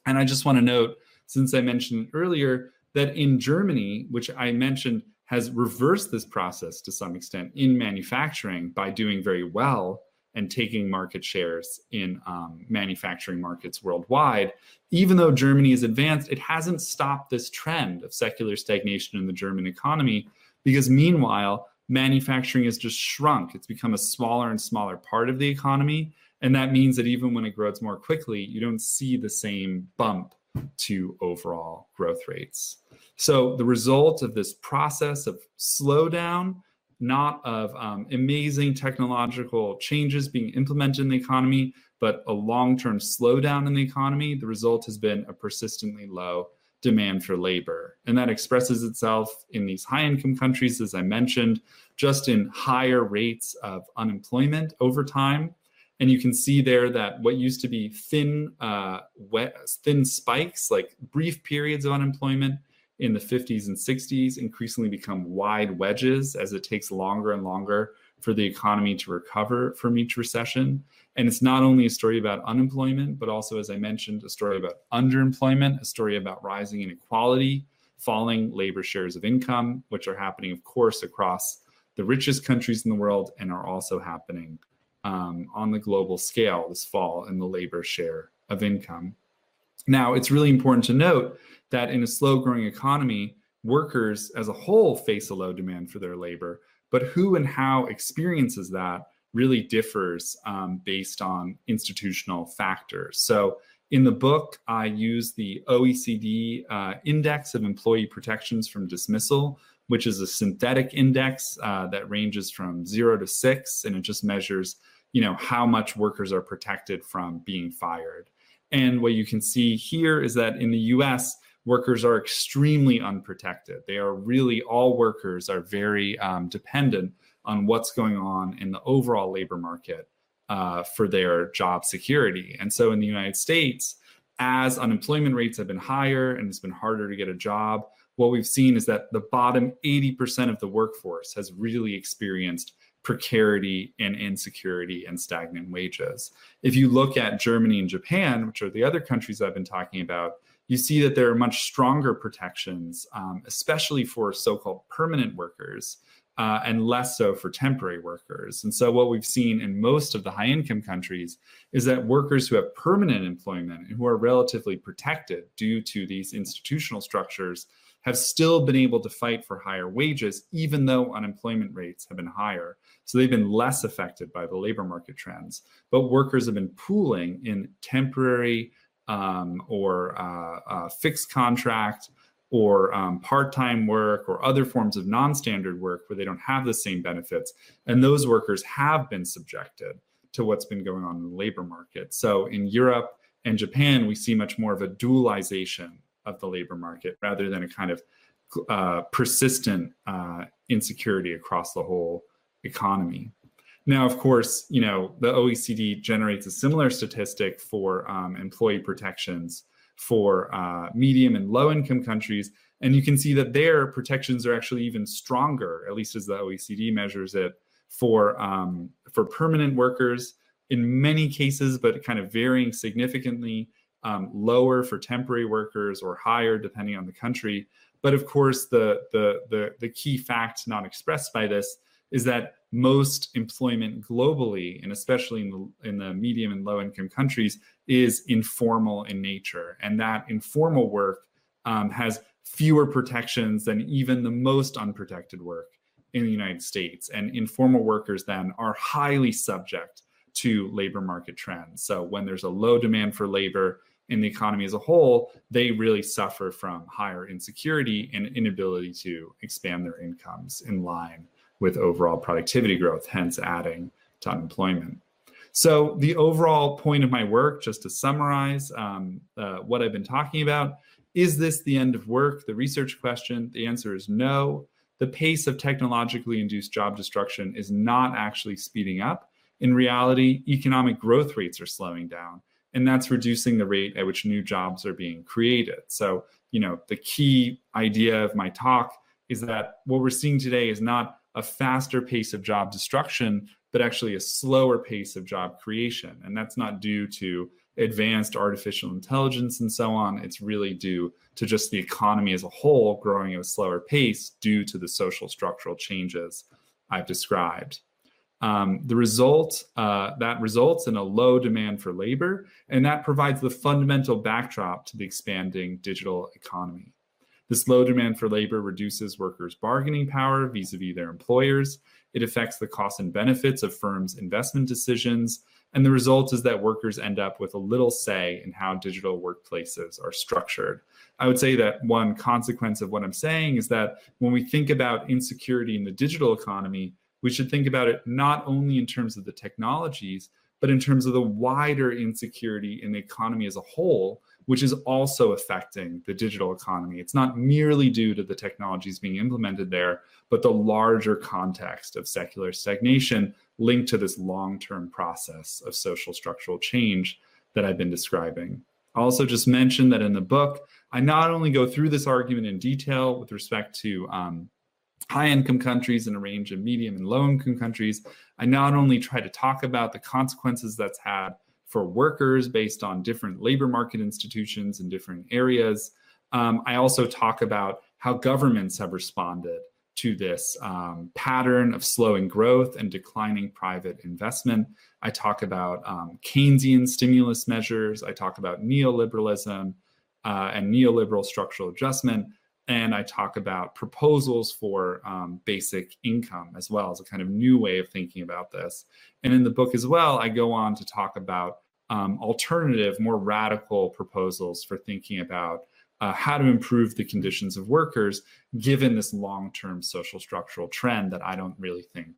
And I just want to note, since I mentioned earlier, that in Germany, which I mentioned has reversed this process to some extent in manufacturing by doing very well and taking market shares in um, manufacturing markets worldwide. Even though Germany is advanced, it hasn't stopped this trend of secular stagnation in the German economy because meanwhile, manufacturing has just shrunk. It's become a smaller and smaller part of the economy. And that means that even when it grows more quickly, you don't see the same bump to overall growth rates. So the result of this process of slowdown not of um, amazing technological changes being implemented in the economy, but a long term slowdown in the economy, the result has been a persistently low demand for labor. And that expresses itself in these high income countries, as I mentioned, just in higher rates of unemployment over time. And you can see there that what used to be thin, uh, wet, thin spikes, like brief periods of unemployment, in the 50s and 60s increasingly become wide wedges as it takes longer and longer for the economy to recover from each recession. And it's not only a story about unemployment, but also, as I mentioned, a story about underemployment, a story about rising inequality, falling labor shares of income, which are happening, of course, across the richest countries in the world and are also happening um, on the global scale this fall in the labor share of income. Now, it's really important to note that in a slow growing economy, workers as a whole face a low demand for their labor, but who and how experiences that really differs um, based on institutional factors. So, In the book, I use the OECD uh, Index of Employee Protections from Dismissal, which is a synthetic index uh, that ranges from zero to six, and it just measures, you know, how much workers are protected from being fired. And what you can see here is that in the US, workers are extremely unprotected. They are really, all workers are very um, dependent on what's going on in the overall labor market uh, for their job security. And so in the United States, as unemployment rates have been higher and it's been harder to get a job, what we've seen is that the bottom 80% of the workforce has really experienced precarity and insecurity and stagnant wages. If you look at Germany and Japan, which are the other countries I've been talking about, you see that there are much stronger protections, um, especially for so called permanent workers. Uh, and less so for temporary workers. And so, what we've seen in most of the high income countries is that workers who have permanent employment and who are relatively protected due to these institutional structures have still been able to fight for higher wages, even though unemployment rates have been higher. So they've been less affected by the labor market trends. But workers have been pooling in temporary um, or uh, uh, fixed contract or um, part time work or other forms of non standard work where they don't have the same benefits. And those workers have been subjected to what's been going on in the labor market. So in Europe and Japan, we see much more of a dualization of the labor market rather than a kind of uh, persistent uh, insecurity across the whole economy. Now, of course, you know the OECD generates a similar statistic for um, employee protections for uh, medium and low income countries, and you can see that their protections are actually even stronger, at least as the OECD measures it, for um, for permanent workers in many cases, but kind of varying significantly um, lower for temporary workers or higher depending on the country. But of course, the, the, the, the key fact not expressed by this is that most employment globally, and especially in the, in the medium and low income countries, is informal in nature. And that informal work um, has fewer protections than even the most unprotected work in the United States. And informal workers then are highly subject to labor market trends. So when there's a low demand for labor, in the economy as a whole, they really suffer from higher insecurity and inability to expand their incomes in line with overall productivity growth, hence adding to unemployment. So, the overall point of my work, just to summarize um, uh, what I've been talking about, is this the end of work? The research question, the answer is no. The pace of technologically induced job destruction is not actually speeding up. In reality, economic growth rates are slowing down and that's reducing the rate at which new jobs are being created. So, you know, the key idea of my talk is that what we're seeing today is not a faster pace of job destruction, but actually a slower pace of job creation. And that's not due to advanced artificial intelligence and so on. It's really due to just the economy as a whole growing at a slower pace due to the social structural changes I've described. Um, the result uh, that results in a low demand for labor, and that provides the fundamental backdrop to the expanding digital economy. This low demand for labor reduces workers' bargaining power vis a vis their employers. It affects the costs and benefits of firms' investment decisions. And the result is that workers end up with a little say in how digital workplaces are structured. I would say that one consequence of what I'm saying is that when we think about insecurity in the digital economy, we should think about it not only in terms of the technologies, but in terms of the wider insecurity in the economy as a whole, which is also affecting the digital economy. It's not merely due to the technologies being implemented there, but the larger context of secular stagnation linked to this long term process of social structural change that I've been describing. I also just mentioned that in the book, I not only go through this argument in detail with respect to um, high income countries and a range of medium and low income countries. I not only try to talk about the consequences that's had for workers based on different labor market institutions in different areas, um, I also talk about how governments have responded to this um, pattern of slowing growth and declining private investment. I talk about um, Keynesian stimulus measures. I talk about neoliberalism uh, and neoliberal structural adjustment and I talk about proposals for um, basic income as well as a kind of new way of thinking about this. And in the book as well, I go on to talk about um, alternative, more radical proposals for thinking about uh, how to improve the conditions of workers given this long term social structural trend that I don't really think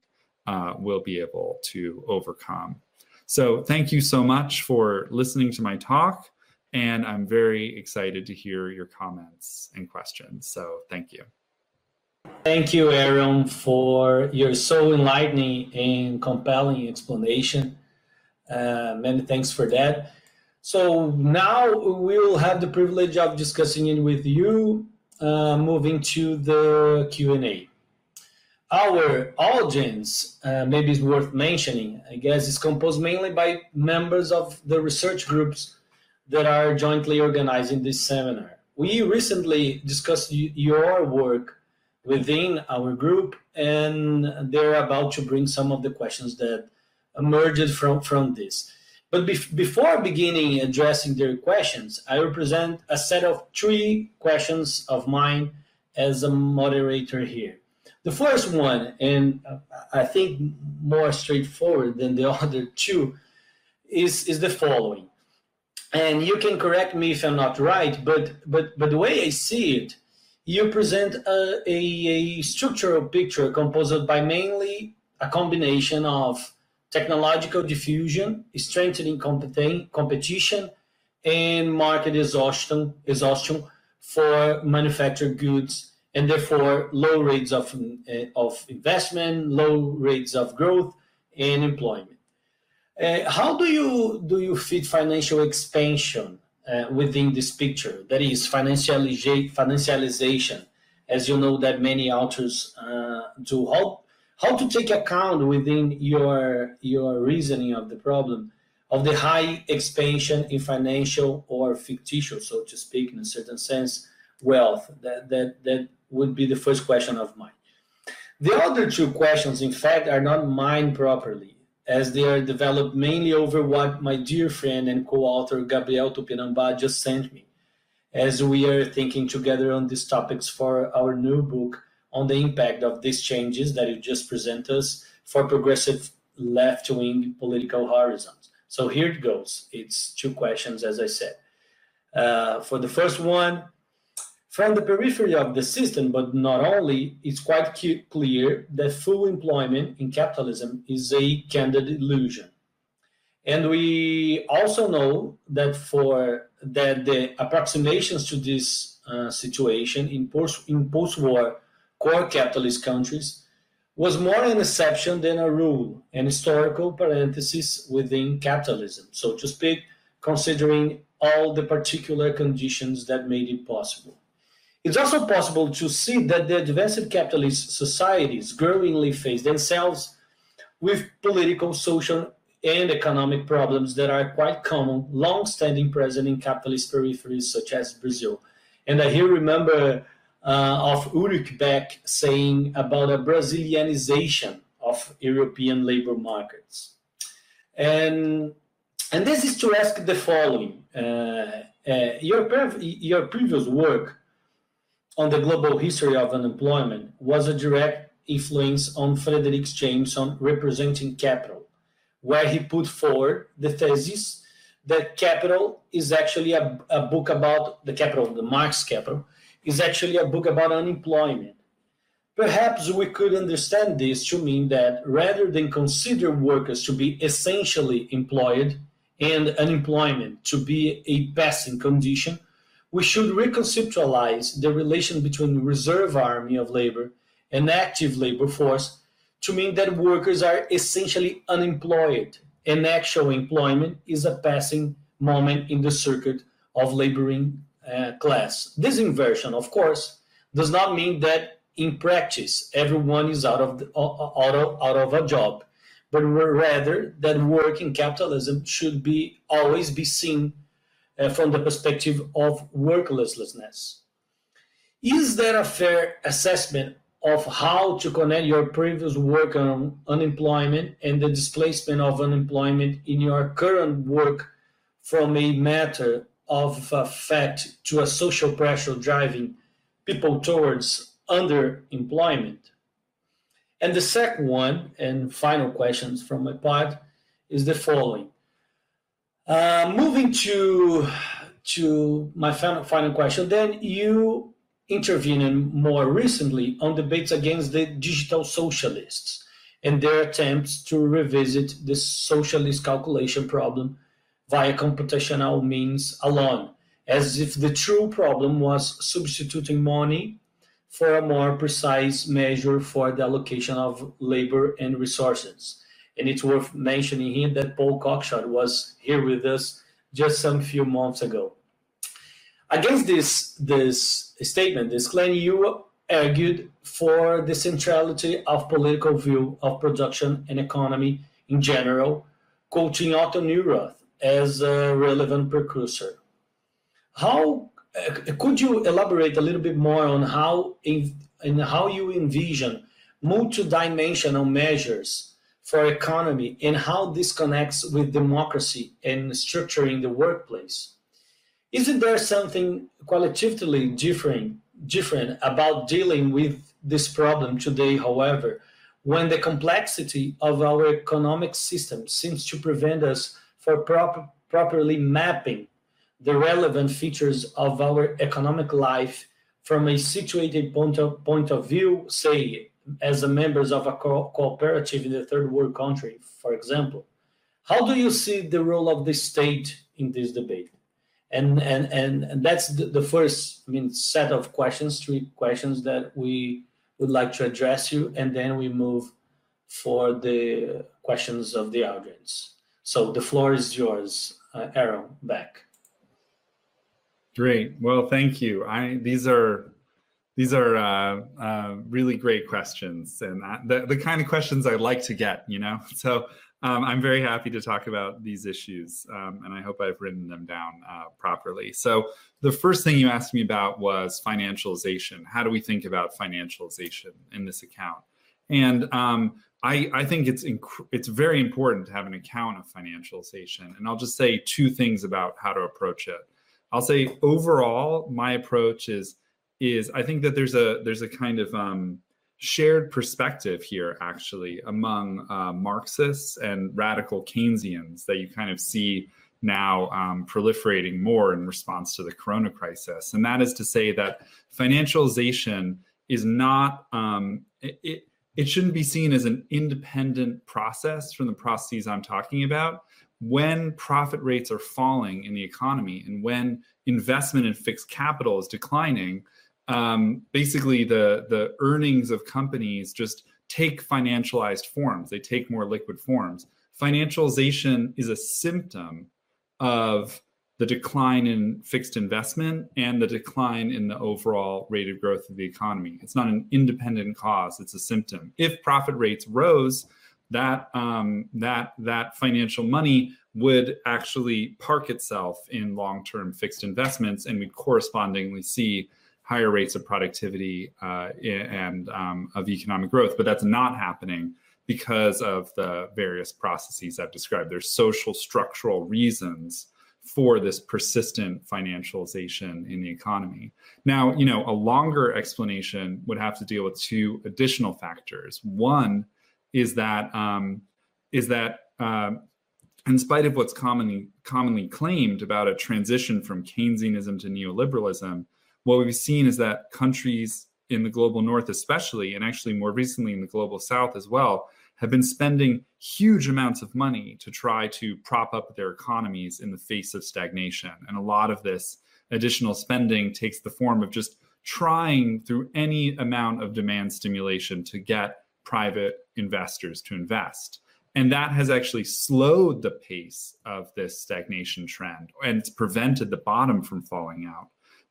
uh, will be able to overcome. So, thank you so much for listening to my talk. And I'm very excited to hear your comments and questions. So, thank you. Thank you, Aaron, for your so enlightening and compelling explanation. Uh, many thanks for that. So now we will have the privilege of discussing it with you, uh, moving to the Q&A. Our audience, uh, maybe it's worth mentioning, I guess, is composed mainly by members of the research groups that are jointly organizing this seminar. We recently discussed your work within our group, and they're about to bring some of the questions that emerged from, from this. But be- before beginning addressing their questions, I will present a set of three questions of mine as a moderator here. The first one, and I think more straightforward than the (laughs) other two, is, is the following. And you can correct me if I'm not right, but but but the way I see it, you present a, a, a structural picture composed by mainly a combination of technological diffusion, strengthening competition, and market exhaustion, exhaustion for manufactured goods, and therefore low rates of, uh, of investment, low rates of growth, and employment. Uh, how do you do you fit financial expansion uh, within this picture? That is financialization, as you know that many authors uh, do. How how to take account within your your reasoning of the problem of the high expansion in financial or fictitious, so to speak, in a certain sense, wealth. That that that would be the first question of mine. The other two questions, in fact, are not mine properly, as they are developed mainly over what my dear friend and co-author Gabriel Tupinambá just sent me, as we are thinking together on these topics for our new book on the impact of these changes that you just present us for progressive left-wing political horizons. So here it goes. It's two questions, as I said. Uh, for the first one, from the periphery of the system, but not only, it's quite clear that full employment in capitalism is a candid illusion. And we also know that for that the approximations to this uh, situation in post in post-war core capitalist countries was more an exception than a rule, an historical parenthesis within capitalism, so to speak, considering all the particular conditions that made it possible. It's also possible to see that the advanced capitalist societies growingly face themselves with political, social, and economic problems that are quite common, long-standing present in capitalist peripheries such as Brazil. And I here remember uh, of Ulrich Beck saying about a Brazilianization of European labor markets. And, and this is to ask the following. Uh, uh, your, your previous work on the global history of unemployment was a direct influence on Fredric Jameson representing capital, where he put forward the thesis that capital is actually a, a book about the capital, the Marx capital, is actually a book about unemployment. Perhaps we could understand this to mean that rather than consider workers to be essentially employed and unemployment to be a passing condition, we should reconceptualize the relation between reserve army of labor and active labor force to mean that workers are essentially unemployed and actual employment is a passing moment in the circuit of laboring uh, class. This inversion, of course, does not mean that in practice everyone is out of the, out of, out of a job, but rather that work in capitalism should be always be seen from the perspective of worklessness. Is there a fair assessment of how to connect your previous work on unemployment and the displacement of unemployment in your current work from a matter of uh, fact to a social pressure driving people towards underemployment? And the second one and final questions from my part is the following. Uh, moving to to my final final question, then you intervening more recently on debates against the digital socialists and their attempts to revisit the socialist calculation problem via computational means alone, as if the true problem was substituting money for a more precise measure for the allocation of labor and resources. And it's worth mentioning here that Paul Cockshott was here with us just some few months ago. Against this, this statement, this claim, you argued for the centrality of political view of production and economy in general, quoting Otto Neurath as a relevant precursor. How uh, could you elaborate a little bit more on how in, in how you envision multidimensional measures for economy and how this connects with democracy and structuring the workplace? Isn't there something qualitatively different different about dealing with this problem today, however, when the complexity of our economic system seems to prevent us from proper, properly mapping the relevant features of our economic life from a situated point of, point of view, say, as a members of a co- cooperative in the third world country, for example. How do you see the role of the state in this debate? and and and, and that's the, the, first i mean set of questions three questions that we would like to address you and then we move for the questions of the audience so the floor is yours uh, aaron back great well thank you i these are these are uh, uh, really great questions and the, the kind of questions i like to get you know (laughs) so um, I'm very happy to talk about these issues, um, and I hope I've written them down uh, properly. So, the first thing you asked me about was financialization. How do we think about financialization in this account? And um, I, I, think it's inc- it's very important to have an account of financialization. And I'll just say two things about how to approach it. I'll say overall, my approach is is I think that there's a there's a kind of um, shared perspective here, actually, among uh, Marxists and radical Keynesians that you kind of see now um, proliferating more in response to the corona crisis. And that is to say that financialization is not, um, it, it shouldn't be seen as an independent process from the processes I'm talking about. When profit rates are falling in the economy and when investment in fixed capital is declining, um, basically the the earnings of companies just take financialized forms. They take more liquid forms. Financialization is a symptom of the decline in fixed investment and the decline in the overall rate of growth of the economy. It's not an independent cause; it's a symptom. If profit rates rose, that um, that that financial money would actually park itself in long-term fixed investments, and we'd correspondingly see higher rates of productivity uh, and um, of economic growth. But that's not happening because of the various processes I've described. There's social structural reasons for this persistent financialization in the economy. Now, you know, a longer explanation would have to deal with two additional factors. One is that um, is that uh, in spite of what's commonly commonly claimed about a transition from Keynesianism to neoliberalism, what we've seen is that countries in the global north, especially, and actually more recently in the global south as well, have been spending huge amounts of money to try to prop up their economies in the face of stagnation. And a lot of this additional spending takes the form of just trying through any amount of demand stimulation to get private investors to invest. And that has actually slowed the pace of this stagnation trend and it's prevented the bottom from falling out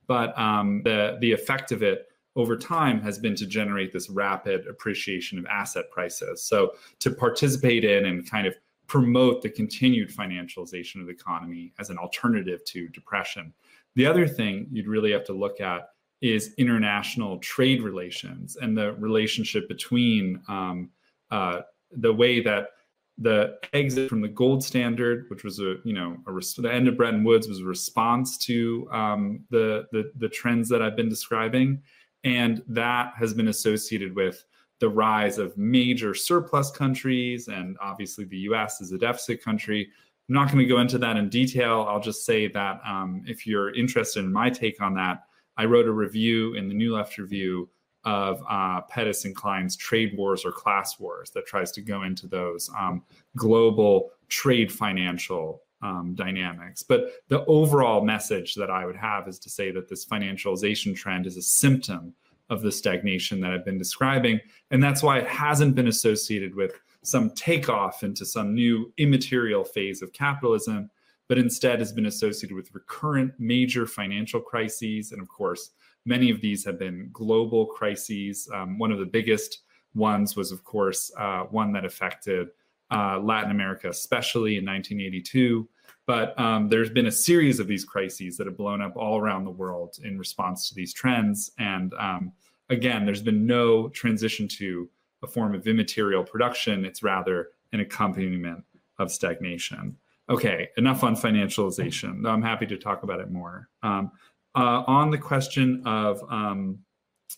but um, the the effect of it over time has been to generate this rapid appreciation of asset prices. So to participate in and kind of promote the continued financialization of the economy as an alternative to depression. The other thing you'd really have to look at is international trade relations and the relationship between um, uh, the way that the exit from the gold standard, which was a you know a res- the end of Bretton Woods was a response to um, the, the the trends that I've been describing, and that has been associated with the rise of major surplus countries, and obviously the U.S. is a deficit country, I'm not going to go into that in detail. I'll just say that um, if you're interested in my take on that, I wrote a review in the New Left Review of uh, Pettis and Klein's Trade Wars Are Class Wars that tries to go into those um, global trade financial um, dynamics. But the overall message that I would have is to say that this financialization trend is a symptom of the stagnation that I've been describing. And that's why it hasn't been associated with some takeoff into some new immaterial phase of capitalism, but instead has been associated with recurrent major financial crises. And of course, many of these have been global crises. Um, one of the biggest ones was, of course, uh, one that affected uh, Latin America, especially in 1982. But um, there's been a series of these crises that have blown up all around the world in response to these trends. And um, again, there's been no transition to a form of immaterial production. It's rather an accompaniment of stagnation. Okay, enough on financialization, though I'm happy to talk about it more. Um, uh, on the question of um,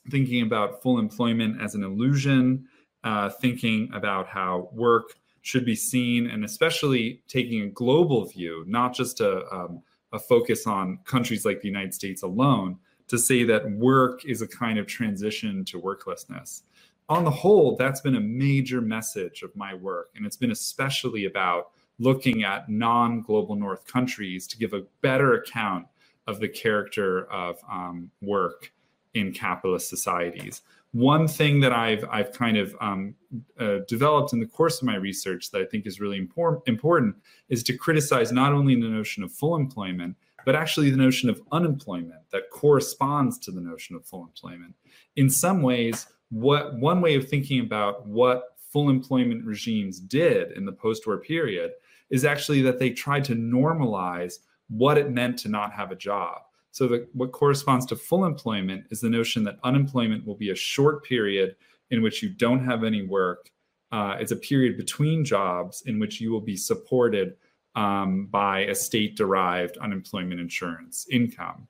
thinking about full employment as an illusion, uh, thinking about how work should be seen, and especially taking a global view, not just a, um, a focus on countries like the United States alone, to say that work is a kind of transition to worklessness. On the whole, that's been a major message of my work, and it's been especially about looking at non global North countries to give a better account of the character of um, work in capitalist societies one thing that I've I've kind of um, uh, developed in the course of my research that I think is really important important is to criticize not only the notion of full employment but actually the notion of unemployment that corresponds to the notion of full employment. In some ways, what one way of thinking about what full employment regimes did in the post-war period is actually that they tried to normalize what it meant to not have a job so the, what corresponds to full employment is the notion that unemployment will be a short period in which you don't have any work. Uh, it's a period between jobs in which you will be supported um, by a state-derived unemployment insurance income.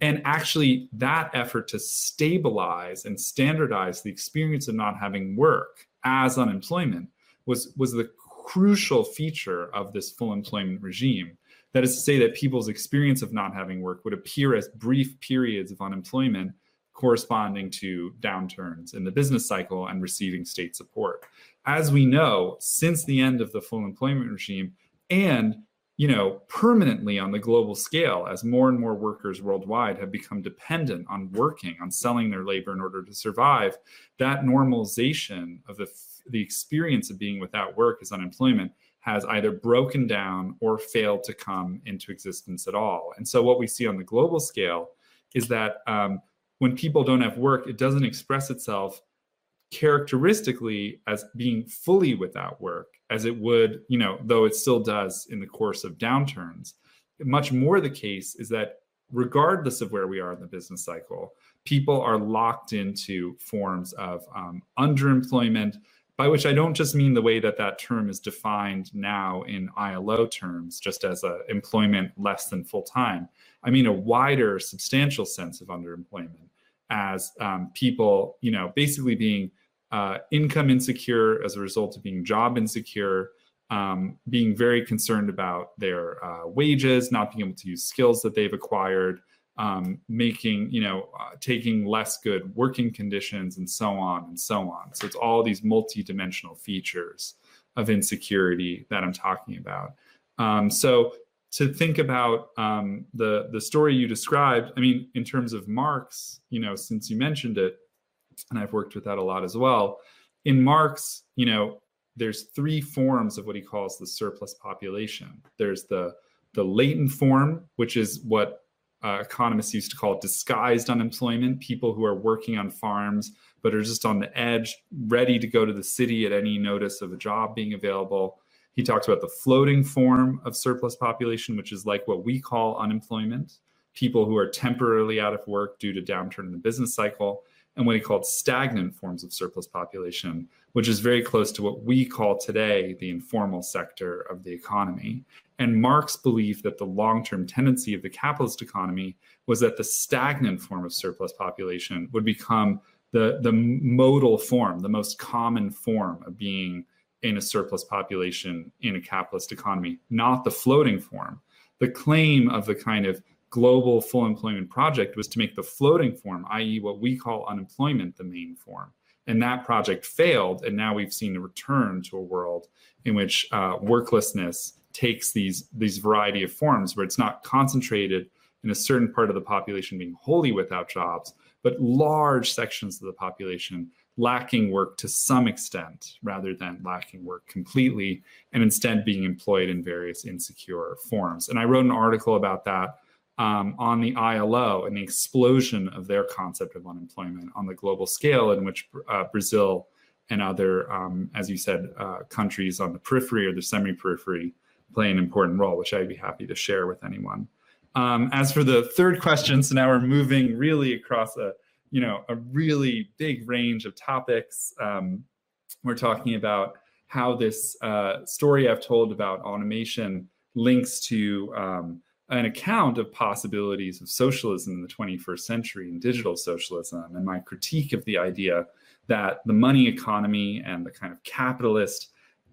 And actually, that effort to stabilize and standardize the experience of not having work as unemployment was, was the crucial feature of this full employment regime. That is to say, that people's experience of not having work would appear as brief periods of unemployment corresponding to downturns in the business cycle and receiving state support. As we know, since the end of the full employment regime, and you know, permanently on the global scale, as more and more workers worldwide have become dependent on working, on selling their labor in order to survive, that normalization of the, the experience of being without work as unemployment has either broken down or failed to come into existence at all. And so, what we see on the global scale is that um, when people don't have work, it doesn't express itself characteristically as being fully without work, as it would, you know, though it still does in the course of downturns. Much more the case is that regardless of where we are in the business cycle, people are locked into forms of um, underemployment, by which I don't just mean the way that that term is defined now in ILO terms, just as a employment less than full time. I mean a wider, substantial sense of underemployment as um, people, you know, basically being uh, income insecure as a result of being job insecure, um, being very concerned about their uh, wages, not being able to use skills that they've acquired, um, making, you know, uh, taking less good working conditions and so on and so on. So it's all these multi-dimensional features of insecurity that I'm talking about. Um, so to think about um, the the story you described, I mean, in terms of Marx, you know, since you mentioned it, and I've worked with that a lot as well. In Marx, you know, there's three forms of what he calls the surplus population. There's the the latent form, which is what uh, economists used to call it disguised unemployment, people who are working on farms but are just on the edge, ready to go to the city at any notice of a job being available. He talks about the floating form of surplus population, which is like what we call unemployment, people who are temporarily out of work due to downturn in the business cycle, and what he called stagnant forms of surplus population, which is very close to what we call today the informal sector of the economy. And Marx believed that the long term tendency of the capitalist economy was that the stagnant form of surplus population would become the, the modal form, the most common form of being in a surplus population in a capitalist economy, not the floating form. The claim of the kind of global full employment project was to make the floating form, i.e., what we call unemployment, the main form. And that project failed. And now we've seen a return to a world in which uh, worklessness takes these, these variety of forms where it's not concentrated in a certain part of the population being wholly without jobs, but large sections of the population lacking work to some extent rather than lacking work completely and instead being employed in various insecure forms. And I wrote an article about that um, on the ILO and the explosion of their concept of unemployment on the global scale, in which uh, Brazil and other, um, as you said, uh, countries on the periphery or the semi periphery play an important role, which I'd be happy to share with anyone. Um, as for the third question, so now we're moving really across a you know a really big range of topics. Um, we're talking about how this uh, story I've told about automation links to um, an account of possibilities of socialism in the 21st century and digital socialism, and my critique of the idea that the money economy and the kind of capitalist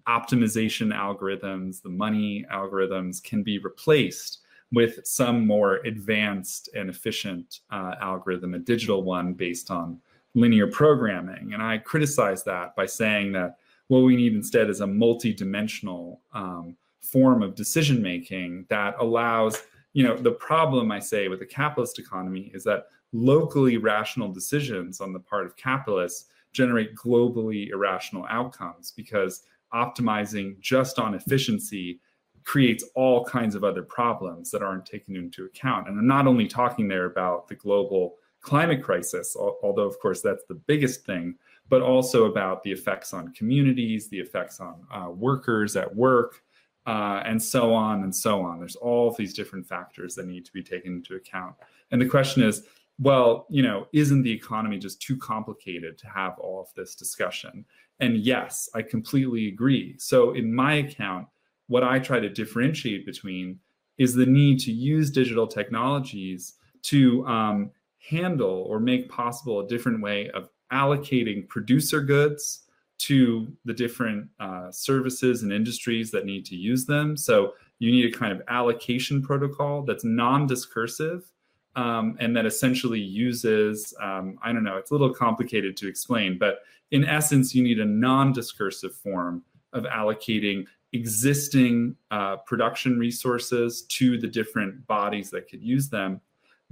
optimization algorithms, the money algorithms, can be replaced with some more advanced and efficient uh, algorithm, a digital one based on linear programming. And I criticize that by saying that what we need instead is a multi-dimensional um, form of decision making that allows, you know, the problem I say with the capitalist economy is that locally rational decisions on the part of capitalists generate globally irrational outcomes because optimizing just on efficiency creates all kinds of other problems that aren't taken into account. And I'm not only talking there about the global climate crisis, although, of course, that's the biggest thing, but also about the effects on communities, the effects on uh, workers at work, uh, and so on and so on. There's all these different factors that need to be taken into account. And the question is, well, you know, isn't the economy just too complicated to have all of this discussion? And yes, I completely agree. So in my account, what I try to differentiate between is the need to use digital technologies to um, handle or make possible a different way of allocating producer goods to the different uh, services and industries that need to use them. So you need a kind of allocation protocol that's non-discursive um, and that essentially uses, um, I don't know, it's a little complicated to explain, but in essence, you need a non-discursive form of allocating existing uh, production resources to the different bodies that could use them.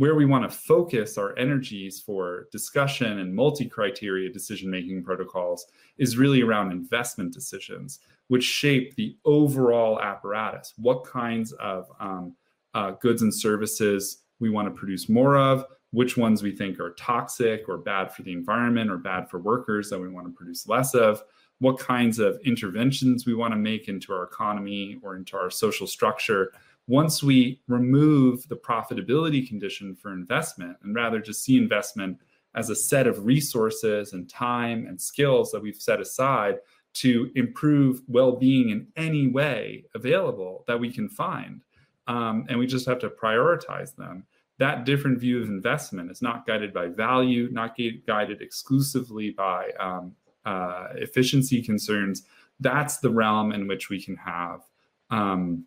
Where we want to focus our energies for discussion and multi criteria decision making protocols is really around investment decisions, which shape the overall apparatus. What kinds of um, uh, goods and services we want to produce more of, which ones we think are toxic or bad for the environment or bad for workers that we want to produce less of what kinds of interventions we want to make into our economy or into our social structure once we remove the profitability condition for investment and rather just see investment as a set of resources and time and skills that we've set aside to improve well-being in any way available that we can find um, and we just have to prioritize them. That different view of investment is not guided by value not guided exclusively by um, uh, efficiency concerns, that's the realm in which we can have um,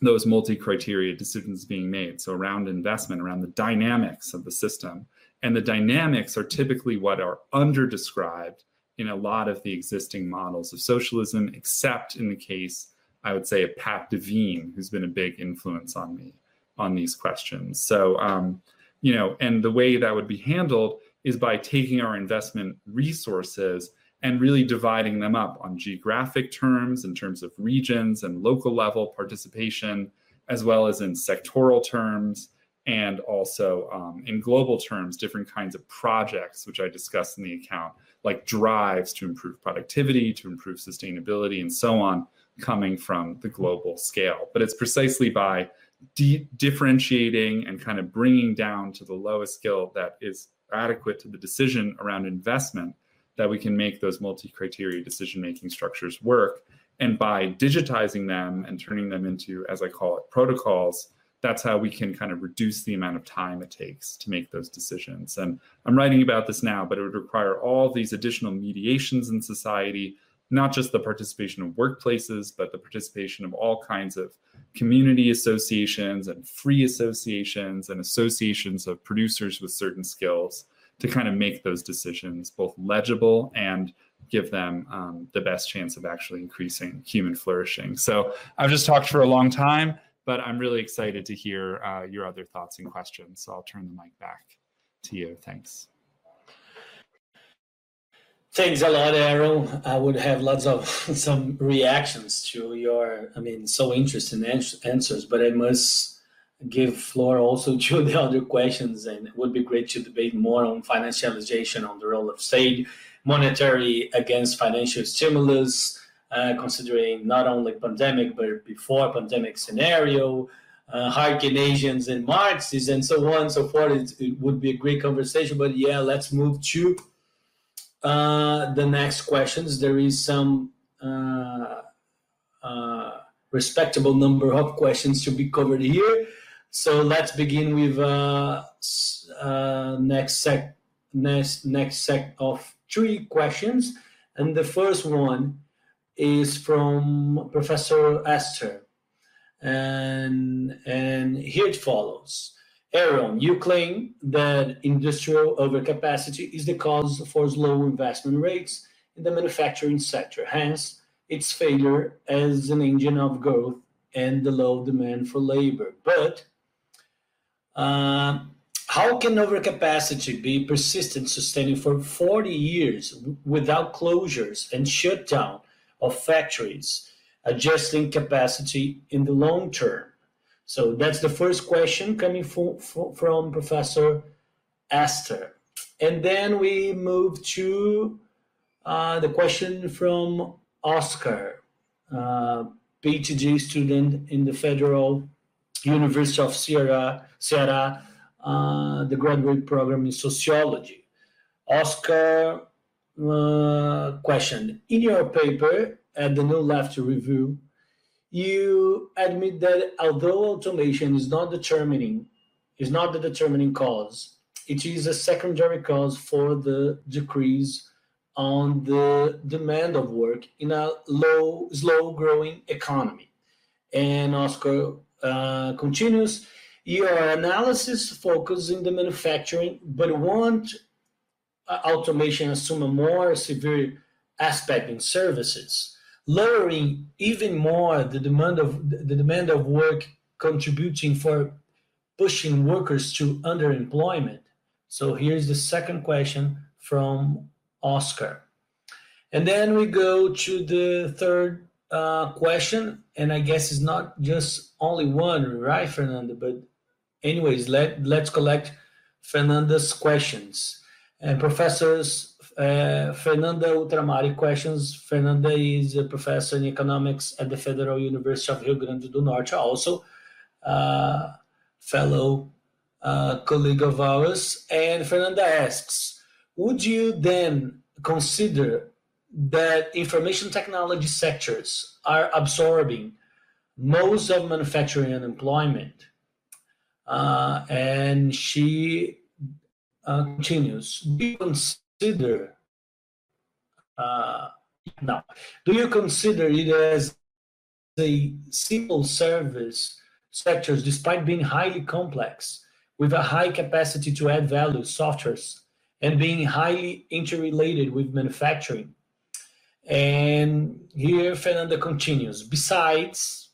those multi-criteria decisions being made. So around investment, around the dynamics of the system. And the dynamics are typically what are under-described in a lot of the existing models of socialism, except in the case, I would say, of Pat Devine, who's been a big influence on me on these questions. So, um, you know, and the way that would be handled is by taking our investment resources and really dividing them up on geographic terms in terms of regions and local level participation, as well as in sectoral terms and also um, in global terms, different kinds of projects, which I discussed in the account, like drives to improve productivity, to improve sustainability, and so on, coming from the global scale. But it's precisely by de- differentiating and kind of bringing down to the lowest skill that is adequate to the decision around investment that we can make those multi-criteria decision-making structures work. And by digitizing them and turning them into, as I call it, protocols, that's how we can kind of reduce the amount of time it takes to make those decisions. And I'm writing about this now, but it would require all these additional mediations in society, not just the participation of workplaces, but the participation of all kinds of community associations and free associations and associations of producers with certain skills to kind of make those decisions both legible and give them um, the best chance of actually increasing human flourishing. So I've just talked for a long time, but I'm really excited to hear uh, your other thoughts and questions. So I'll turn the mic back to you. Thanks. Thanks a lot, Aaron. I would have lots of (laughs) some reactions to your, I mean, so interesting answers, but I must give floor also (laughs) to the other questions, and it would be great to debate more on financialization, on the role of state, monetary against financial stimulus, uh, considering not only pandemic but before pandemic scenario, uh, high Keynesians and Marxists, and so on and so forth. It, it would be a great conversation, but yeah, let's move to uh, the next questions. There is some uh, uh, respectable number of questions to be covered here. So let's begin with uh, uh, next set next next set of three questions, and the first one is from Professor Esther, and and here it follows. Aaron, you claim that industrial overcapacity is the cause for slow investment rates in the manufacturing sector, hence its failure as an engine of growth and the low demand for labor. But uh, how can overcapacity be persistent, sustaining for 40 years without closures and shutdown of factories, adjusting capacity in the long term? So that's the first question coming from, from Professor Esther. And then we move to uh, the question from Oscar, uh, PhD student in the Federal University of Ceará, Ceará uh, the graduate program in sociology. Oscar uh, question In your paper at the New Left Review, you admit that although automation is not determining is not the determining cause it is a secondary cause for the decrease on the demand of work in a low slow growing economy and oscar uh, your analysis focuses in the manufacturing but won't uh, automation assume a more severe aspect in services lowering even more the demand of the demand of work contributing for pushing workers to underemployment. So here's the second question from oscar. And then we go to the third uh, question and i guess it's not just only one right fernanda but anyways let, let's collect fernanda's questions and professors uh, Fernanda Ultramari questions. Fernanda is a professor in economics at the Federal University of Rio Grande do Norte, also a fellow uh, colleague of ours. And Fernanda asks, would you then consider that information technology sectors are absorbing most of manufacturing unemployment? Uh, and she uh, continues, do you consider uh, now? Do you consider it as a simple service sectors, despite being highly complex, with a high capacity to add value, softwares, and being highly interrelated with manufacturing? And here Fernanda continues. Besides,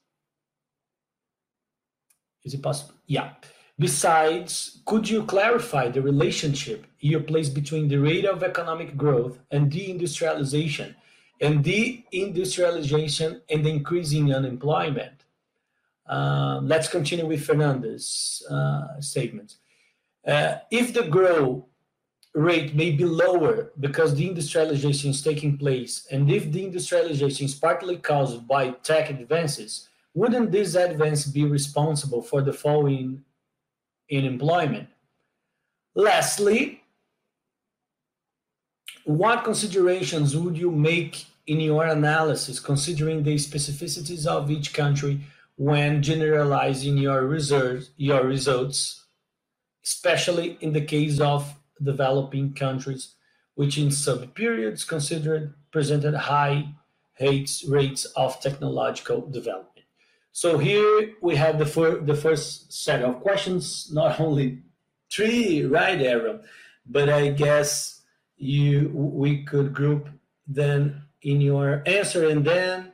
is it possible? Yeah. Besides, could you clarify the relationship you place between the rate of economic growth and deindustrialization and deindustrialization and increasing unemployment? Uh, let's continue with Fernanda's uh, statement. Uh, if the growth rate may be lower because the industrialization is taking place, and if the industrialization is partly caused by tech advances, wouldn't this advance be responsible for the following in employment. Lastly, what considerations would you make in your analysis considering the specificities of each country when generalizing your results, your results, especially in the case of developing countries, which in some periods considered presented high rates, rates of technological development. So here we have the, fir- the first set of questions, not (laughs) only three, right, Aaron? But I guess you we could group them in your answer and then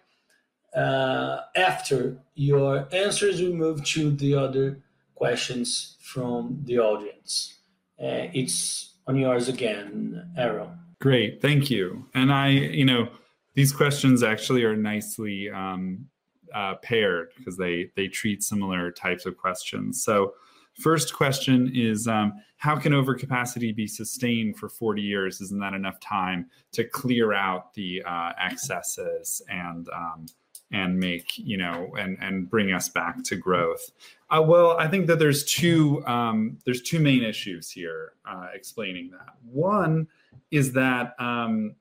uh, after your answers, we move to the other questions from the audience. Uh, it's on yours again, Aaron. Great, thank you. And I, you know, these questions actually are nicely um, uh, paired because they they treat similar types of questions. So, first question is um, how can overcapacity be sustained for 40 years? Isn't that enough time to clear out the uh, excesses and um, and make you know and and bring us back to growth. Uh, well i think that there's two um, there's two main issues here uh, explaining that. One is that um,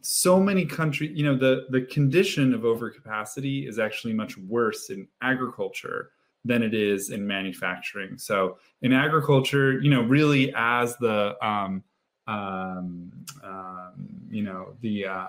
so many countries you know the the condition of overcapacity is actually much worse in agriculture than it is in manufacturing. So in agriculture you know really as the um, um, um you know the uh,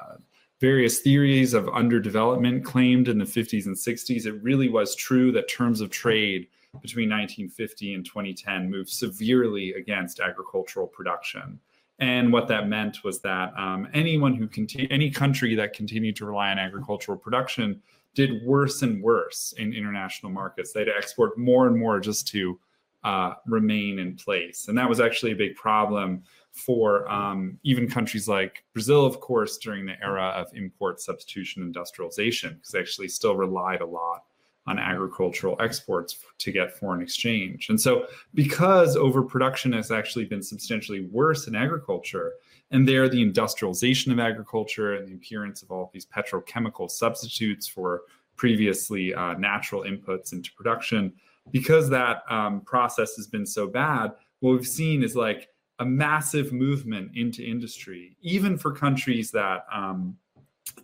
various theories of underdevelopment claimed in the 50s and 60s, it really was true that terms of trade between 1950 and 2010 moved severely against agricultural production. And what that meant was that um, anyone who any country that continued to rely on agricultural production did worse and worse in international markets. They had to export more and more just to uh, remain in place. And that was actually a big problem for um, even countries like Brazil, of course, during the era of import substitution industrialization, because they actually still relied a lot on agricultural exports to get foreign exchange. And so, because overproduction has actually been substantially worse in agriculture, and there the industrialization of agriculture and the appearance of all these petrochemical substitutes for previously uh, natural inputs into production, because that um, process has been so bad, what we've seen is like a massive movement into industry, even for countries that, um,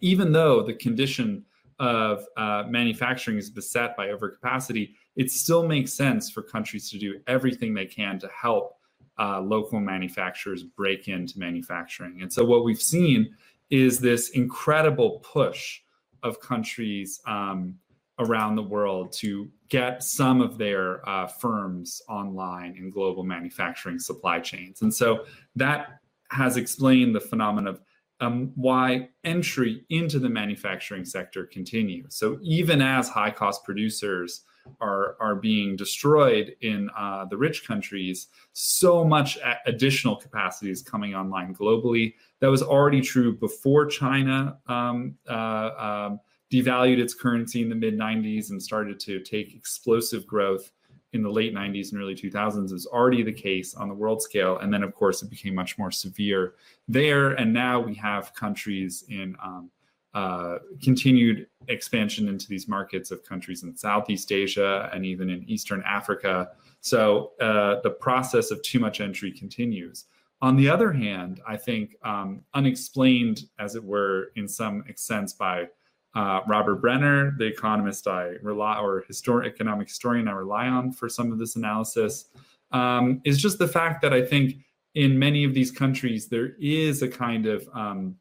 even though the condition of uh, manufacturing is beset by overcapacity, it still makes sense for countries to do everything they can to help uh, local manufacturers break into manufacturing. And so, what we've seen is this incredible push of countries um, around the world to get some of their uh, firms online in global manufacturing supply chains. And so that has explained the phenomenon of um, why entry into the manufacturing sector continues. So even as high cost producers are, are being destroyed in uh, the rich countries, so much additional capacity is coming online globally. That was already true before China um, uh, um, devalued its currency in the mid 90s and started to take explosive growth in the late 90s and early 2000s is already the case on the world scale. And then, of course, it became much more severe there. And now we have countries in um, uh, continued expansion into these markets of countries in Southeast Asia and even in Eastern Africa. So uh, the process of too much entry continues. On the other hand, I think um, unexplained, as it were, in some sense by uh, Robert Brenner, the economist I rely or historic economic historian I rely on for some of this analysis, um, is just the fact that I think in many of these countries there is a kind of um,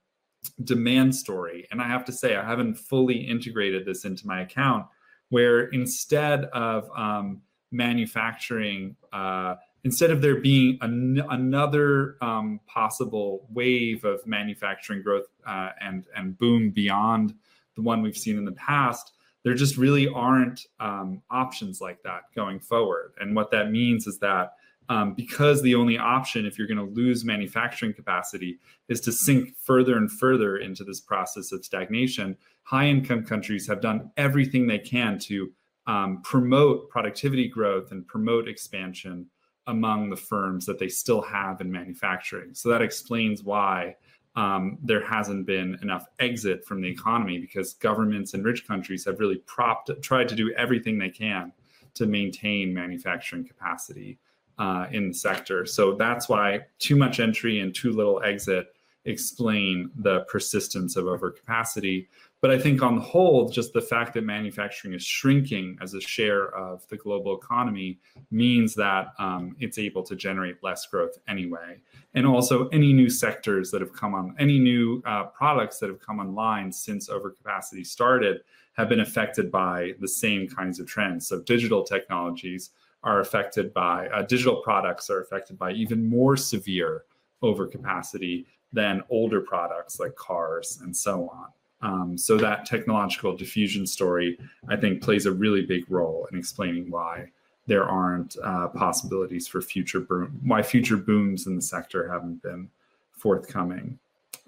demand story, and I have to say I haven't fully integrated this into my account, where instead of um, manufacturing. Uh, instead of there being an, another um, possible wave of manufacturing growth uh, and and boom beyond the one we've seen in the past, there just really aren't um, options like that going forward. And what that means is that um, because the only option, if you're going to lose manufacturing capacity, is to sink further and further into this process of stagnation, high income countries have done everything they can to um, promote productivity growth and promote expansion among the firms that they still have in manufacturing. So that explains why um, there hasn't been enough exit from the economy because governments in rich countries have really propped, tried to do everything they can to maintain manufacturing capacity uh, in the sector. So that's why too much entry and too little exit explain the persistence of overcapacity. But I think on the whole, just the fact that manufacturing is shrinking as a share of the global economy means that um, it's able to generate less growth anyway. And also, any new sectors that have come on, any new uh, products that have come online since overcapacity started have been affected by the same kinds of trends. So, digital technologies are affected by, uh, digital products are affected by even more severe overcapacity than older products like cars and so on. Um, so that technological diffusion story, I think, plays a really big role in explaining why there aren't uh, possibilities for future boom, why future booms in the sector haven't been forthcoming.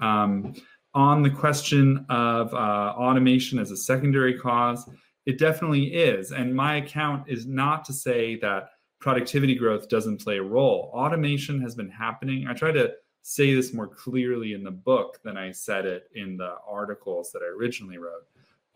Um, on the question of uh, automation as a secondary cause, it definitely is. And my account is not to say that productivity growth doesn't play a role. Automation has been happening. I try to say this more clearly in the book than I said it in the articles that I originally wrote.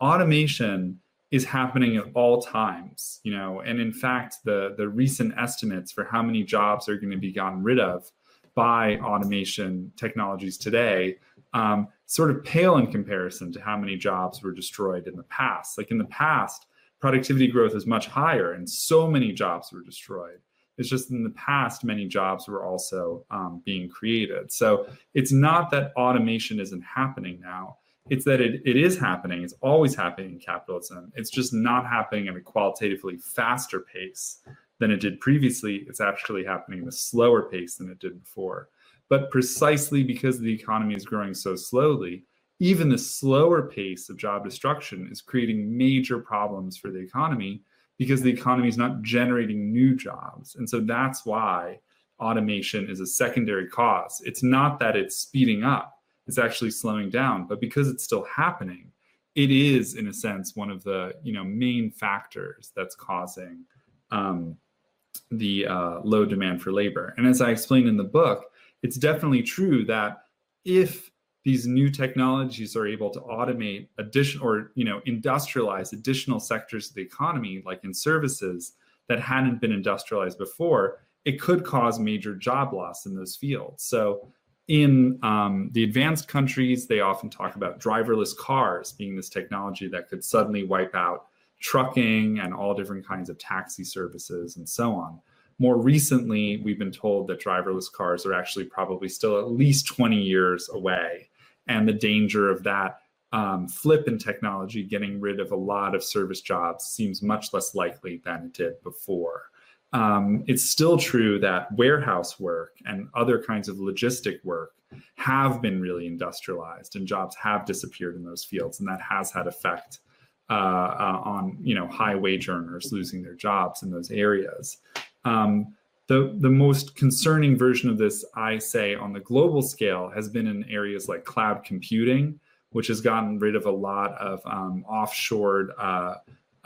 Automation is happening at all times, you know, and in fact, the the recent estimates for how many jobs are going to be gotten rid of by automation technologies today um, sort of pale in comparison to how many jobs were destroyed in the past. Like in the past, productivity growth is much higher, and so many jobs were destroyed. It's just in the past, many jobs were also um, being created. So it's not that automation isn't happening now. It's that it, it is happening. It's always happening in capitalism. It's just not happening at a qualitatively faster pace than it did previously. It's actually happening at a slower pace than it did before. But precisely because the economy is growing so slowly, even the slower pace of job destruction is creating major problems for the economy because the economy is not generating new jobs. And so that's why automation is a secondary cause. It's not that it's speeding up, it's actually slowing down, but because it's still happening, it is in a sense one of the you know main factors that's causing um, the uh, low demand for labor. And as I explained in the book, it's definitely true that if these new technologies are able to automate additional or you know industrialize additional sectors of the economy like in services that hadn't been industrialized before it could cause major job loss in those fields. So in um, the advanced countries they often talk about driverless cars being this technology that could suddenly wipe out trucking and all different kinds of taxi services and so on. More recently, we've been told that driverless cars are actually probably still at least 20 years away and the danger of that um, flip in technology getting rid of a lot of service jobs seems much less likely than it did before. Um, it's still true that warehouse work and other kinds of logistic work have been really industrialized and jobs have disappeared in those fields and that has had effect uh, uh, on you know high wage earners losing their jobs in those areas um, the, the most concerning version of this, I say, on the global scale, has been in areas like cloud computing, which has gotten rid of a lot of um, offshored uh,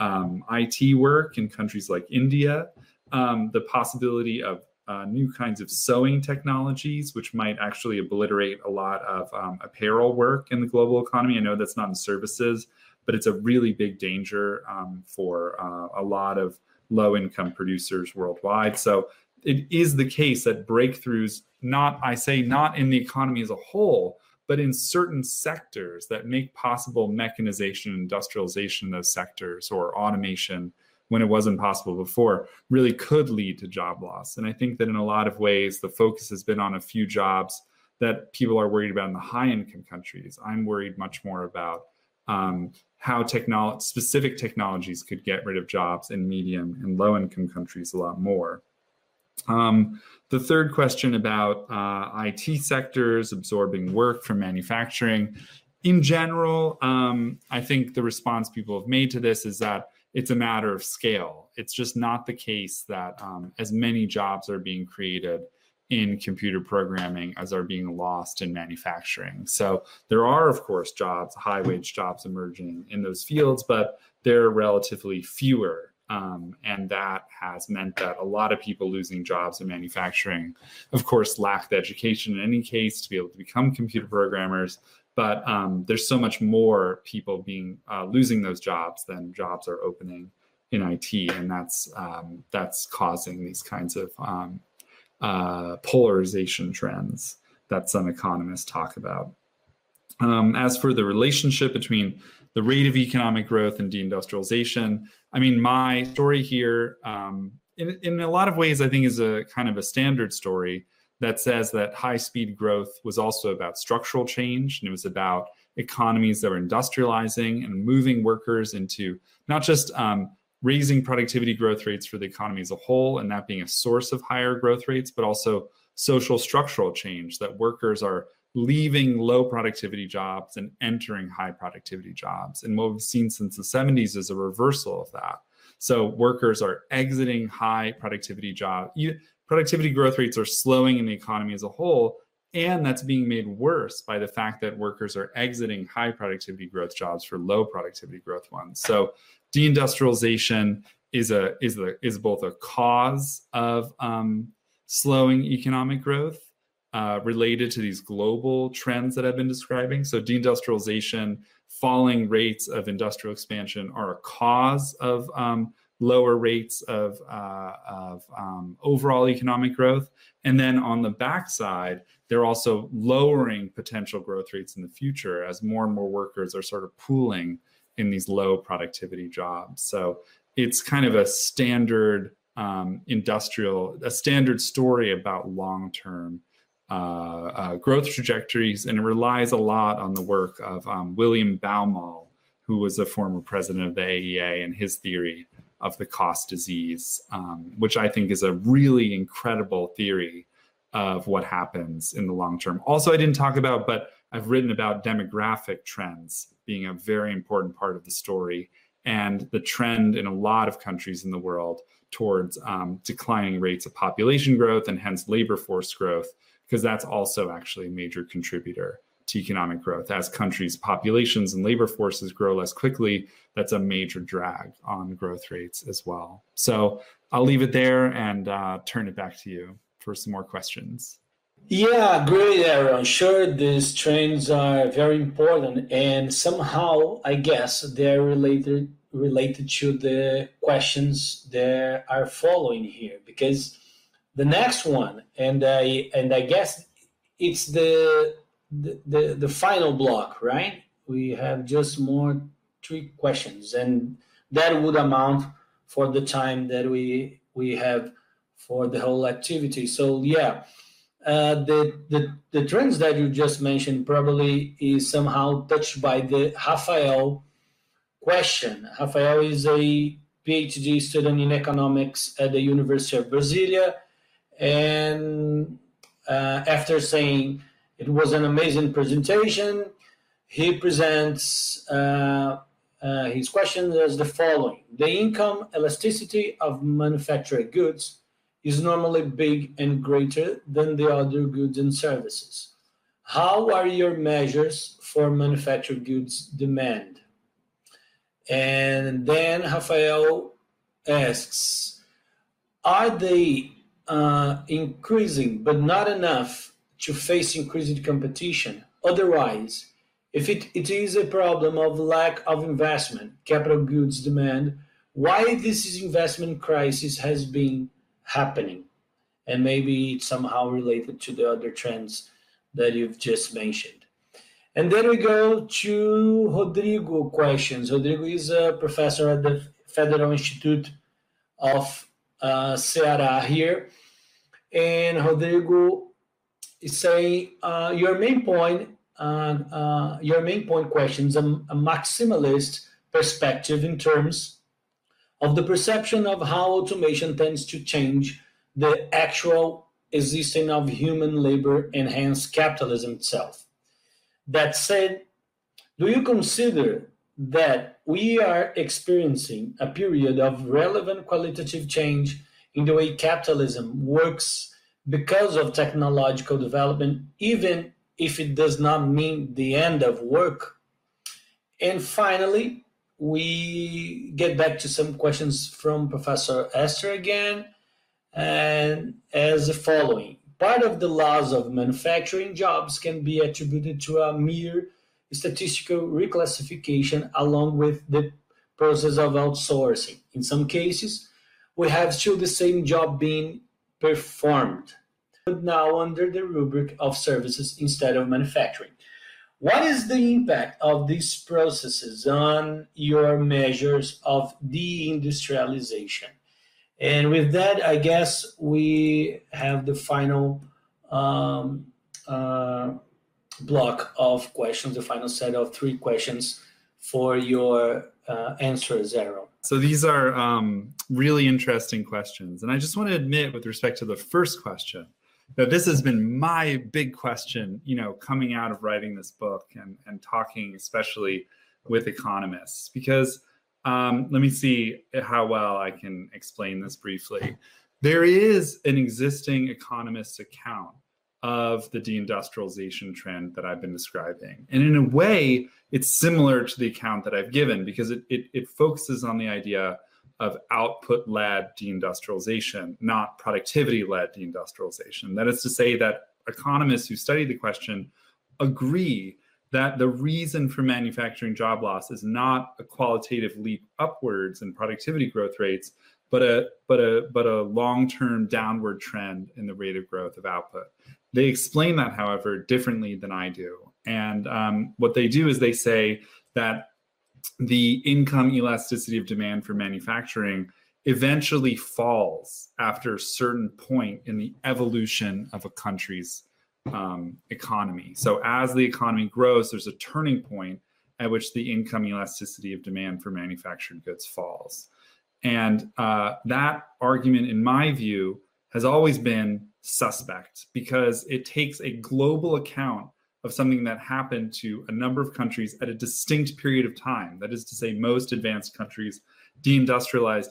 um, IT work in countries like India. Um, the possibility of uh, new kinds of sewing technologies, which might actually obliterate a lot of um, apparel work in the global economy. I know that's not in services, but it's a really big danger um, for uh, a lot of low income producers worldwide. So it is the case that breakthroughs, not, I say, not in the economy as a whole, but in certain sectors that make possible mechanization, industrialization in those sectors, or automation when it wasn't possible before, really could lead to job loss. And I think that in a lot of ways, the focus has been on a few jobs that people are worried about in the high income countries. I'm worried much more about um, how technolo- specific technologies could get rid of jobs in medium and low income countries a lot more. Um, the third question about uh, IT sectors absorbing work from manufacturing. In general, um, I think the response people have made to this is that it's a matter of scale. It's just not the case that um, as many jobs are being created in computer programming as are being lost in manufacturing. So there are, of course, jobs, high wage jobs emerging in those fields, but they're relatively fewer. Um, and that has meant that a lot of people losing jobs in manufacturing, of course, lack the education in any case to be able to become computer programmers. But um, there's so much more people being uh, losing those jobs than jobs are opening in IT, and that's um, that's causing these kinds of um, uh, polarization trends that some economists talk about. Um, as for the relationship between the rate of economic growth and deindustrialization. I mean, my story here, um, in, in a lot of ways, I think is a kind of a standard story that says that high speed growth was also about structural change and it was about economies that were industrializing and moving workers into not just um, raising productivity growth rates for the economy as a whole and that being a source of higher growth rates, but also social structural change that workers are leaving low productivity jobs and entering high productivity jobs. And what we've seen since the 70s is a reversal of that. So workers are exiting high productivity jobs. Productivity growth rates are slowing in the economy as a whole. And that's being made worse by the fact that workers are exiting high productivity growth jobs for low productivity growth ones. So deindustrialization is a is a is both a cause of um, slowing economic growth uh, related to these global trends that I've been describing. So deindustrialization, falling rates of industrial expansion are a cause of um, lower rates of, uh, of um, overall economic growth. And then on the backside, they're also lowering potential growth rates in the future as more and more workers are sort of pooling in these low productivity jobs. So it's kind of a standard um, industrial, a standard story about long term growth trajectories, and it relies a lot on the work of um, William Baumol, who was a former president of the AEA, and his theory of the cost disease, um, which I think is a really incredible theory of what happens in the long term. Also, I didn't talk about, but I've written about demographic trends being a very important part of the story and the trend in a lot of countries in the world towards um, declining rates of population growth and hence labor force growth, because that's also actually a major contributor to economic growth. As countries' populations and labor forces grow less quickly, that's a major drag on growth rates as well. So I'll leave it there and uh, turn it back to you for some more questions. Yeah, great, Aaron. Sure, these trends are very important, and somehow, I guess, they're related related to the questions that are following here. Because the next one, and I and I guess it's the the, the, the final block, right? We have just more three questions, and that would amount for the time that we we have for the whole activity. So yeah, uh, the, the the trends that you just mentioned probably is somehow touched by the Rafael question. Rafael is a PhD student in economics at the University of Brasilia, and uh, after saying it was an amazing presentation. He presents uh, uh, his question as the following The income elasticity of manufactured goods is normally big and greater than the other goods and services. How are your measures for manufactured goods demand? And then Rafael asks Are they uh, increasing but not enough to face increased competition. Otherwise, if it, it is a problem of lack of investment, capital goods demand, why this investment crisis has been happening, and maybe it's somehow related to the other trends that you've just mentioned. And then we go to Rodrigo questions. Rodrigo is a professor at the Federal Institute of uh, Ceará here. And Rodrigo is saying uh, your main point, uh, uh, your main point questions a, a maximalist perspective in terms of the perception of how automation tends to change the actual existing of human labor and hence capitalism itself. That said, do you consider that we are experiencing a period of relevant qualitative change in the way capitalism works because of technological development, even if it does not mean the end of work. And finally, we get back to some questions from Professor Esther again, and as the following. Part of the laws of manufacturing jobs can be attributed to a mere statistical reclassification along with the process of outsourcing. In some cases, we have still the same job being performed, but now under the rubric of services instead of manufacturing. what is the impact of these processes on your measures of deindustrialization? And with that, I guess we have the final um, uh, block of questions, the final set of three questions for your uh, answer, Zero. So these are um, really interesting questions. And I just want to admit, with respect to the first question, that this has been my big question, you know, coming out of writing this book and, and talking especially with economists, because um, let me see how well I can explain this briefly. There is an existing economist account of the deindustrialization trend that I've been describing. And in a way, it's similar to the account that I've given because it, it, it focuses on the idea of output led deindustrialization, not productivity led deindustrialization. That is to say, that economists who study the question agree that the reason for manufacturing job loss is not a qualitative leap upwards in productivity growth rates, but a but a but a long-term downward trend in the rate of growth of output. They explain that, however, differently than I do. And um, what they do is they say that the income elasticity of demand for manufacturing eventually falls after a certain point in the evolution of a country's um, economy. So as the economy grows, there's a turning point at which the income elasticity of demand for manufactured goods falls. And uh, that argument, in my view, has always been suspect because it takes a global account of something that happened to a number of countries at a distinct period of time. That is to say, most advanced countries deindustrialized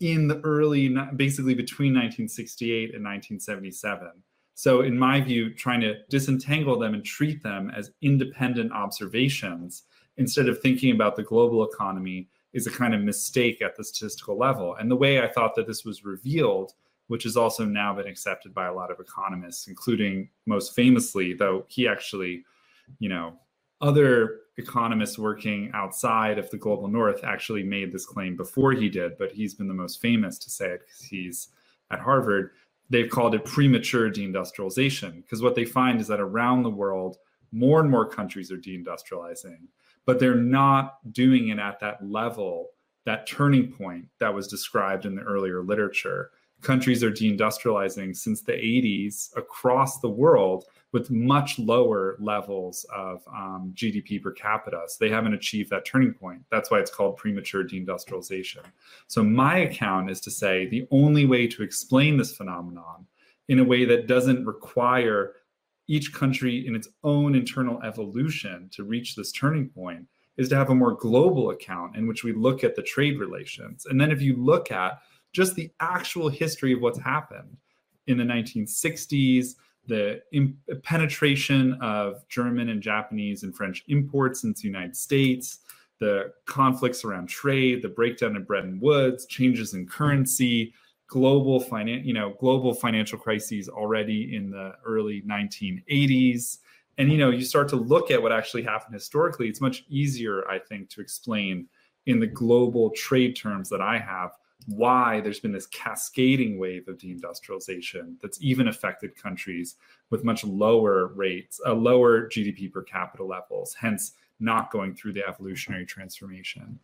in the early, basically between 1968 and 1977. So, in my view, trying to disentangle them and treat them as independent observations instead of thinking about the global economy is a kind of mistake at the statistical level. And the way I thought that this was revealed which has also now been accepted by a lot of economists, including most famously, though he actually, you know, other economists working outside of the global north actually made this claim before he did, but he's been the most famous to say it because he's at Harvard. They've called it premature deindustrialization because what they find is that around the world, more and more countries are deindustrializing, but they're not doing it at that level, that turning point that was described in the earlier literature countries are deindustrializing since the 80s across the world with much lower levels of um, GDP per capita. So they haven't achieved that turning point. That's why it's called premature deindustrialization. So my account is to say the only way to explain this phenomenon in a way that doesn't require each country in its own internal evolution to reach this turning point is to have a more global account in which we look at the trade relations. And then if you look at just the actual history of what's happened in the 1960s, the penetration of German and Japanese and French imports into the United States, the conflicts around trade, the breakdown of Bretton Woods, changes in currency, global finan- you know, global financial crises already in the early 1980s. And you know, you start to look at what actually happened historically. It's much easier, I think, to explain in the global trade terms that I have why there's been this cascading wave of deindustrialization that's even affected countries with much lower rates, uh, lower GDP per capita levels, hence not going through the evolutionary transformation.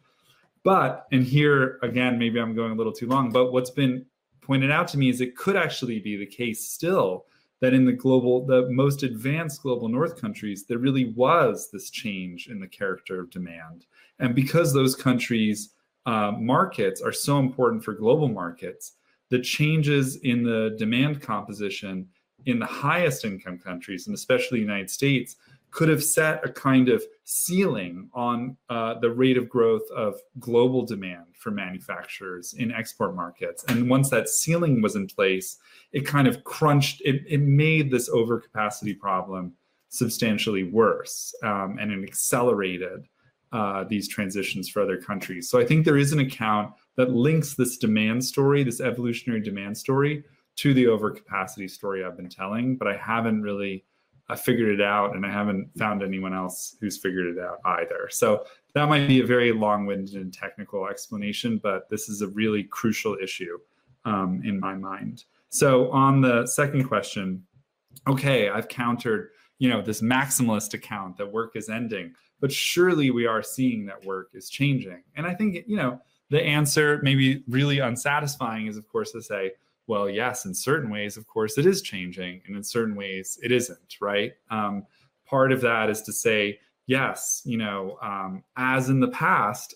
But, and here again, maybe I'm going a little too long, but what's been pointed out to me is it could actually be the case still that in the global, the most advanced global north countries, there really was this change in the character of demand. And because those countries uh, markets are so important for global markets, the changes in the demand composition in the highest income countries, and especially the United States, could have set a kind of ceiling on uh, the rate of growth of global demand for manufacturers in export markets. And once that ceiling was in place, it kind of crunched, it, it made this overcapacity problem substantially worse um, and it accelerated uh, these transitions for other countries. So I think there is an account that links this demand story, this evolutionary demand story, to the overcapacity story I've been telling, but I haven't really uh, figured it out, and I haven't found anyone else who's figured it out either. So that might be a very long-winded and technical explanation, but this is a really crucial issue um, in my mind. So on the second question, okay, I've countered you know this maximalist account that work is ending but surely we are seeing that work is changing. And i think you know the answer maybe really unsatisfying is of course to say well yes in certain ways of course it is changing and in certain ways it isn't right? Um, part of that is to say yes you know um, as in the past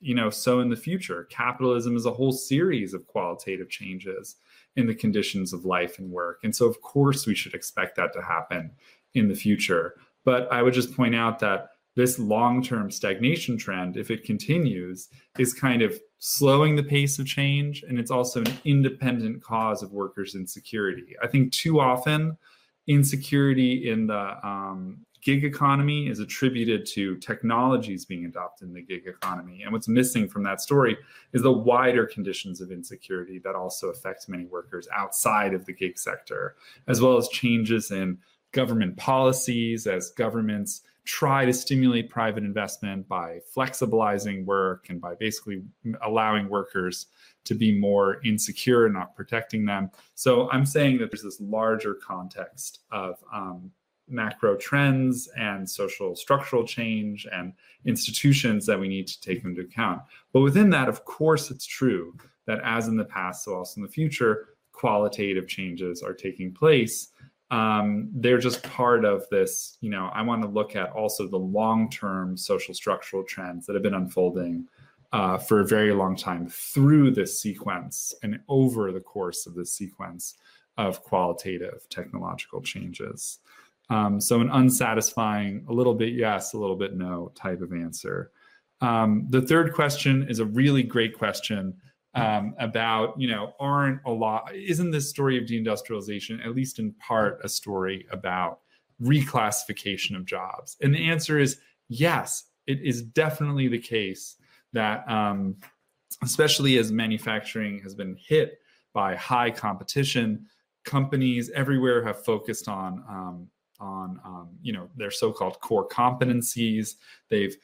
you know so in the future capitalism is a whole series of qualitative changes in the conditions of life and work. And so of course we should expect that to happen in the future. But i would just point out that this long-term stagnation trend if it continues is kind of slowing the pace of change and it's also an independent cause of workers insecurity i think too often insecurity in the um, gig economy is attributed to technologies being adopted in the gig economy. And what's missing from that story is the wider conditions of insecurity that also affect many workers outside of the gig sector, as well as changes in government policies as governments try to stimulate private investment by flexibilizing work and by basically allowing workers to be more insecure, and not protecting them. So I'm saying that there's this larger context of um, macro trends and social structural change and institutions that we need to take into account. But within that, of course, it's true that as in the past, so also in the future, qualitative changes are taking place. Um, they're just part of this. You know, I want to look at also the long term social structural trends that have been unfolding uh, for a very long time through this sequence and over the course of this sequence of qualitative technological changes. Um, so an unsatisfying, a little bit yes, a little bit no type of answer. Um, the third question is a really great question um, about, you know, aren't a lot, isn't this story of deindustrialization, at least in part, a story about reclassification of jobs? And the answer is yes, it is definitely the case that, um, especially as manufacturing has been hit by high competition, companies everywhere have focused on um, on um, you know their so-called core competencies. They've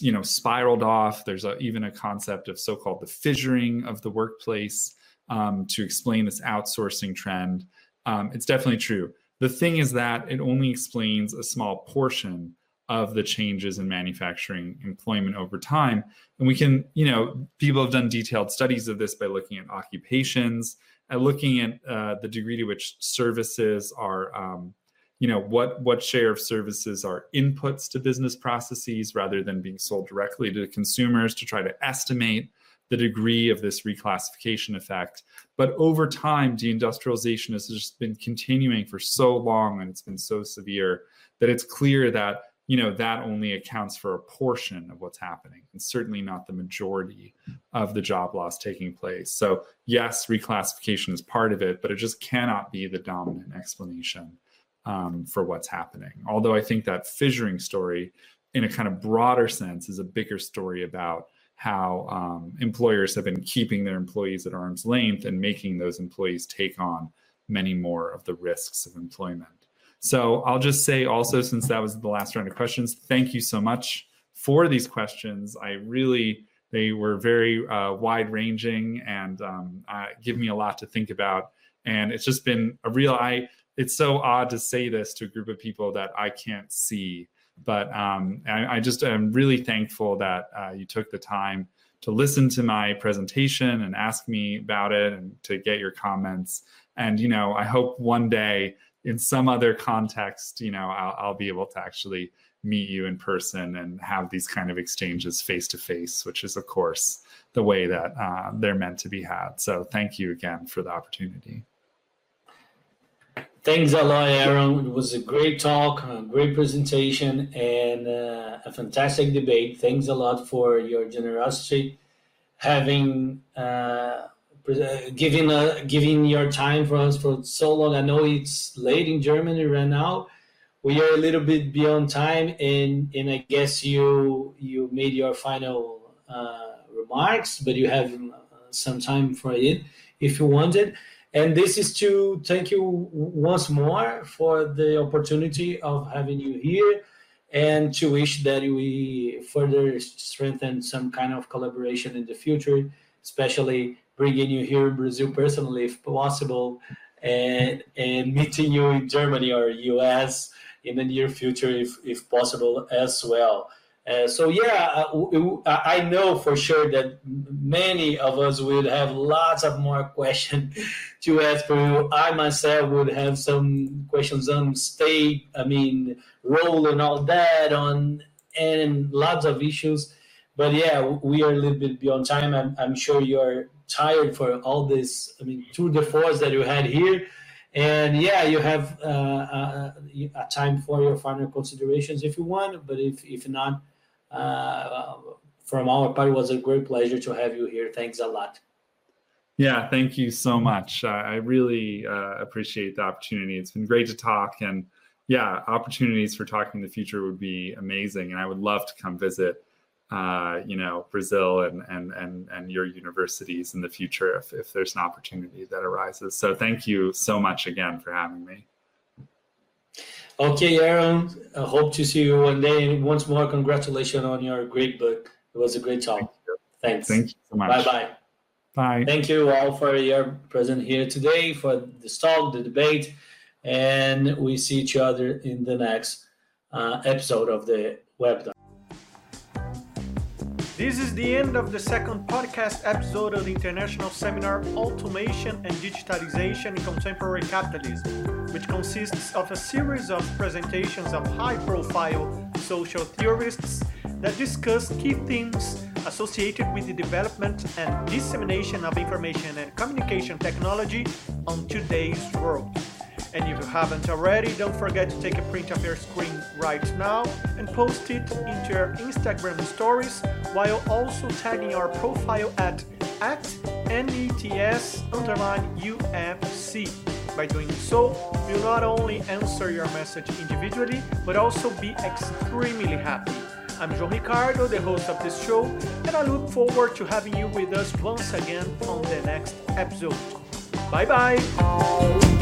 you know spiraled off. There's a, even a concept of so-called the fissuring of the workplace um, to explain this outsourcing trend. Um, it's definitely true. The thing is that it only explains a small portion of the changes in manufacturing employment over time. And we can you know people have done detailed studies of this by looking at occupations and looking at uh, the degree to which services are um, you know what what share of services are inputs to business processes rather than being sold directly to consumers to try to estimate the degree of this reclassification effect. But over time deindustrialization has just been continuing for so long and it's been so severe that it's clear that you know that only accounts for a portion of what's happening and certainly not the majority of the job loss taking place. So yes reclassification is part of it but it just cannot be the dominant explanation um, for what's happening. Although I think that fissuring story, in a kind of broader sense, is a bigger story about how um, employers have been keeping their employees at arm's length and making those employees take on many more of the risks of employment. So I'll just say also, since that was the last round of questions, thank you so much for these questions. I really, they were very uh, wide ranging and um, uh, give me a lot to think about. And it's just been a real, I, it's so odd to say this to a group of people that I can't see. But um, I, I, just am really thankful that uh, you took the time to listen to my presentation and ask me about it and to get your comments. And, you know, I hope one day in some other context, you know, I'll, I'll be able to actually meet you in person and have these kind of exchanges face to face, which is, of course, the way that uh, they're meant to be had. So thank you again for the opportunity. Thanks a lot, Aaron. It was a great talk, a great presentation, and uh, a fantastic debate. Thanks a lot for your generosity, having uh, giving uh, giving your time for us for so long. I know it's late in Germany right now. We are a little bit beyond time, and and I guess you you made your final uh, remarks, but you have uh, some time for it if you wanted. And this is to thank you once more for the opportunity of having you here and to wish that we further strengthen some kind of collaboration in the future, especially bringing you here in Brazil personally, if possible, and, and meeting you in Germany or US in the near future, if if possible as well. Uh, so yeah, uh, I know for sure that many of us would have lots of more (laughs) questions to ask for you. I myself would have some questions on state, I mean, role and all that on and lots of issues. But yeah, we are a little bit beyond time. I'm, I'm sure you're tired for all this. I mean, through the force that you had here. And yeah, you have uh, uh, a time for your final considerations if you want. But if, if not, uh, from our part, it was a great pleasure to have you here. Thanks a lot. Yeah, thank you so much. I really uh, appreciate the opportunity. It's been great to talk, and yeah, opportunities for talking in the future would be amazing. And I would love to come visit, uh, you know, Brazil and and and and your universities in the future if if there's an opportunity that arises. So thank you so much again for having me. Okay, Aaron. I hope to see you one day. And once more, congratulations on your great book. It was a great talk. Thanks. Thank you so much. Bye bye. Bye. Thank you all for your presence here today for this talk, the debate, and we see each other in the next uh, episode of the webinar. This is the end of the second podcast episode of the international seminar Automation and Digitalization in Contemporary Capitalism, which consists of a series of presentations of high profile social theorists that discuss key themes associated with the development and dissemination of information and communication technology on today's world. And if you haven't already, don't forget to take a print of your screen right now and post it into your Instagram stories while also tagging our profile at, at NETS UFC. By doing so, we'll not only answer your message individually, but also be extremely happy. I'm João Ricardo, the host of this show, and I look forward to having you with us once again on the next episode. Bye bye!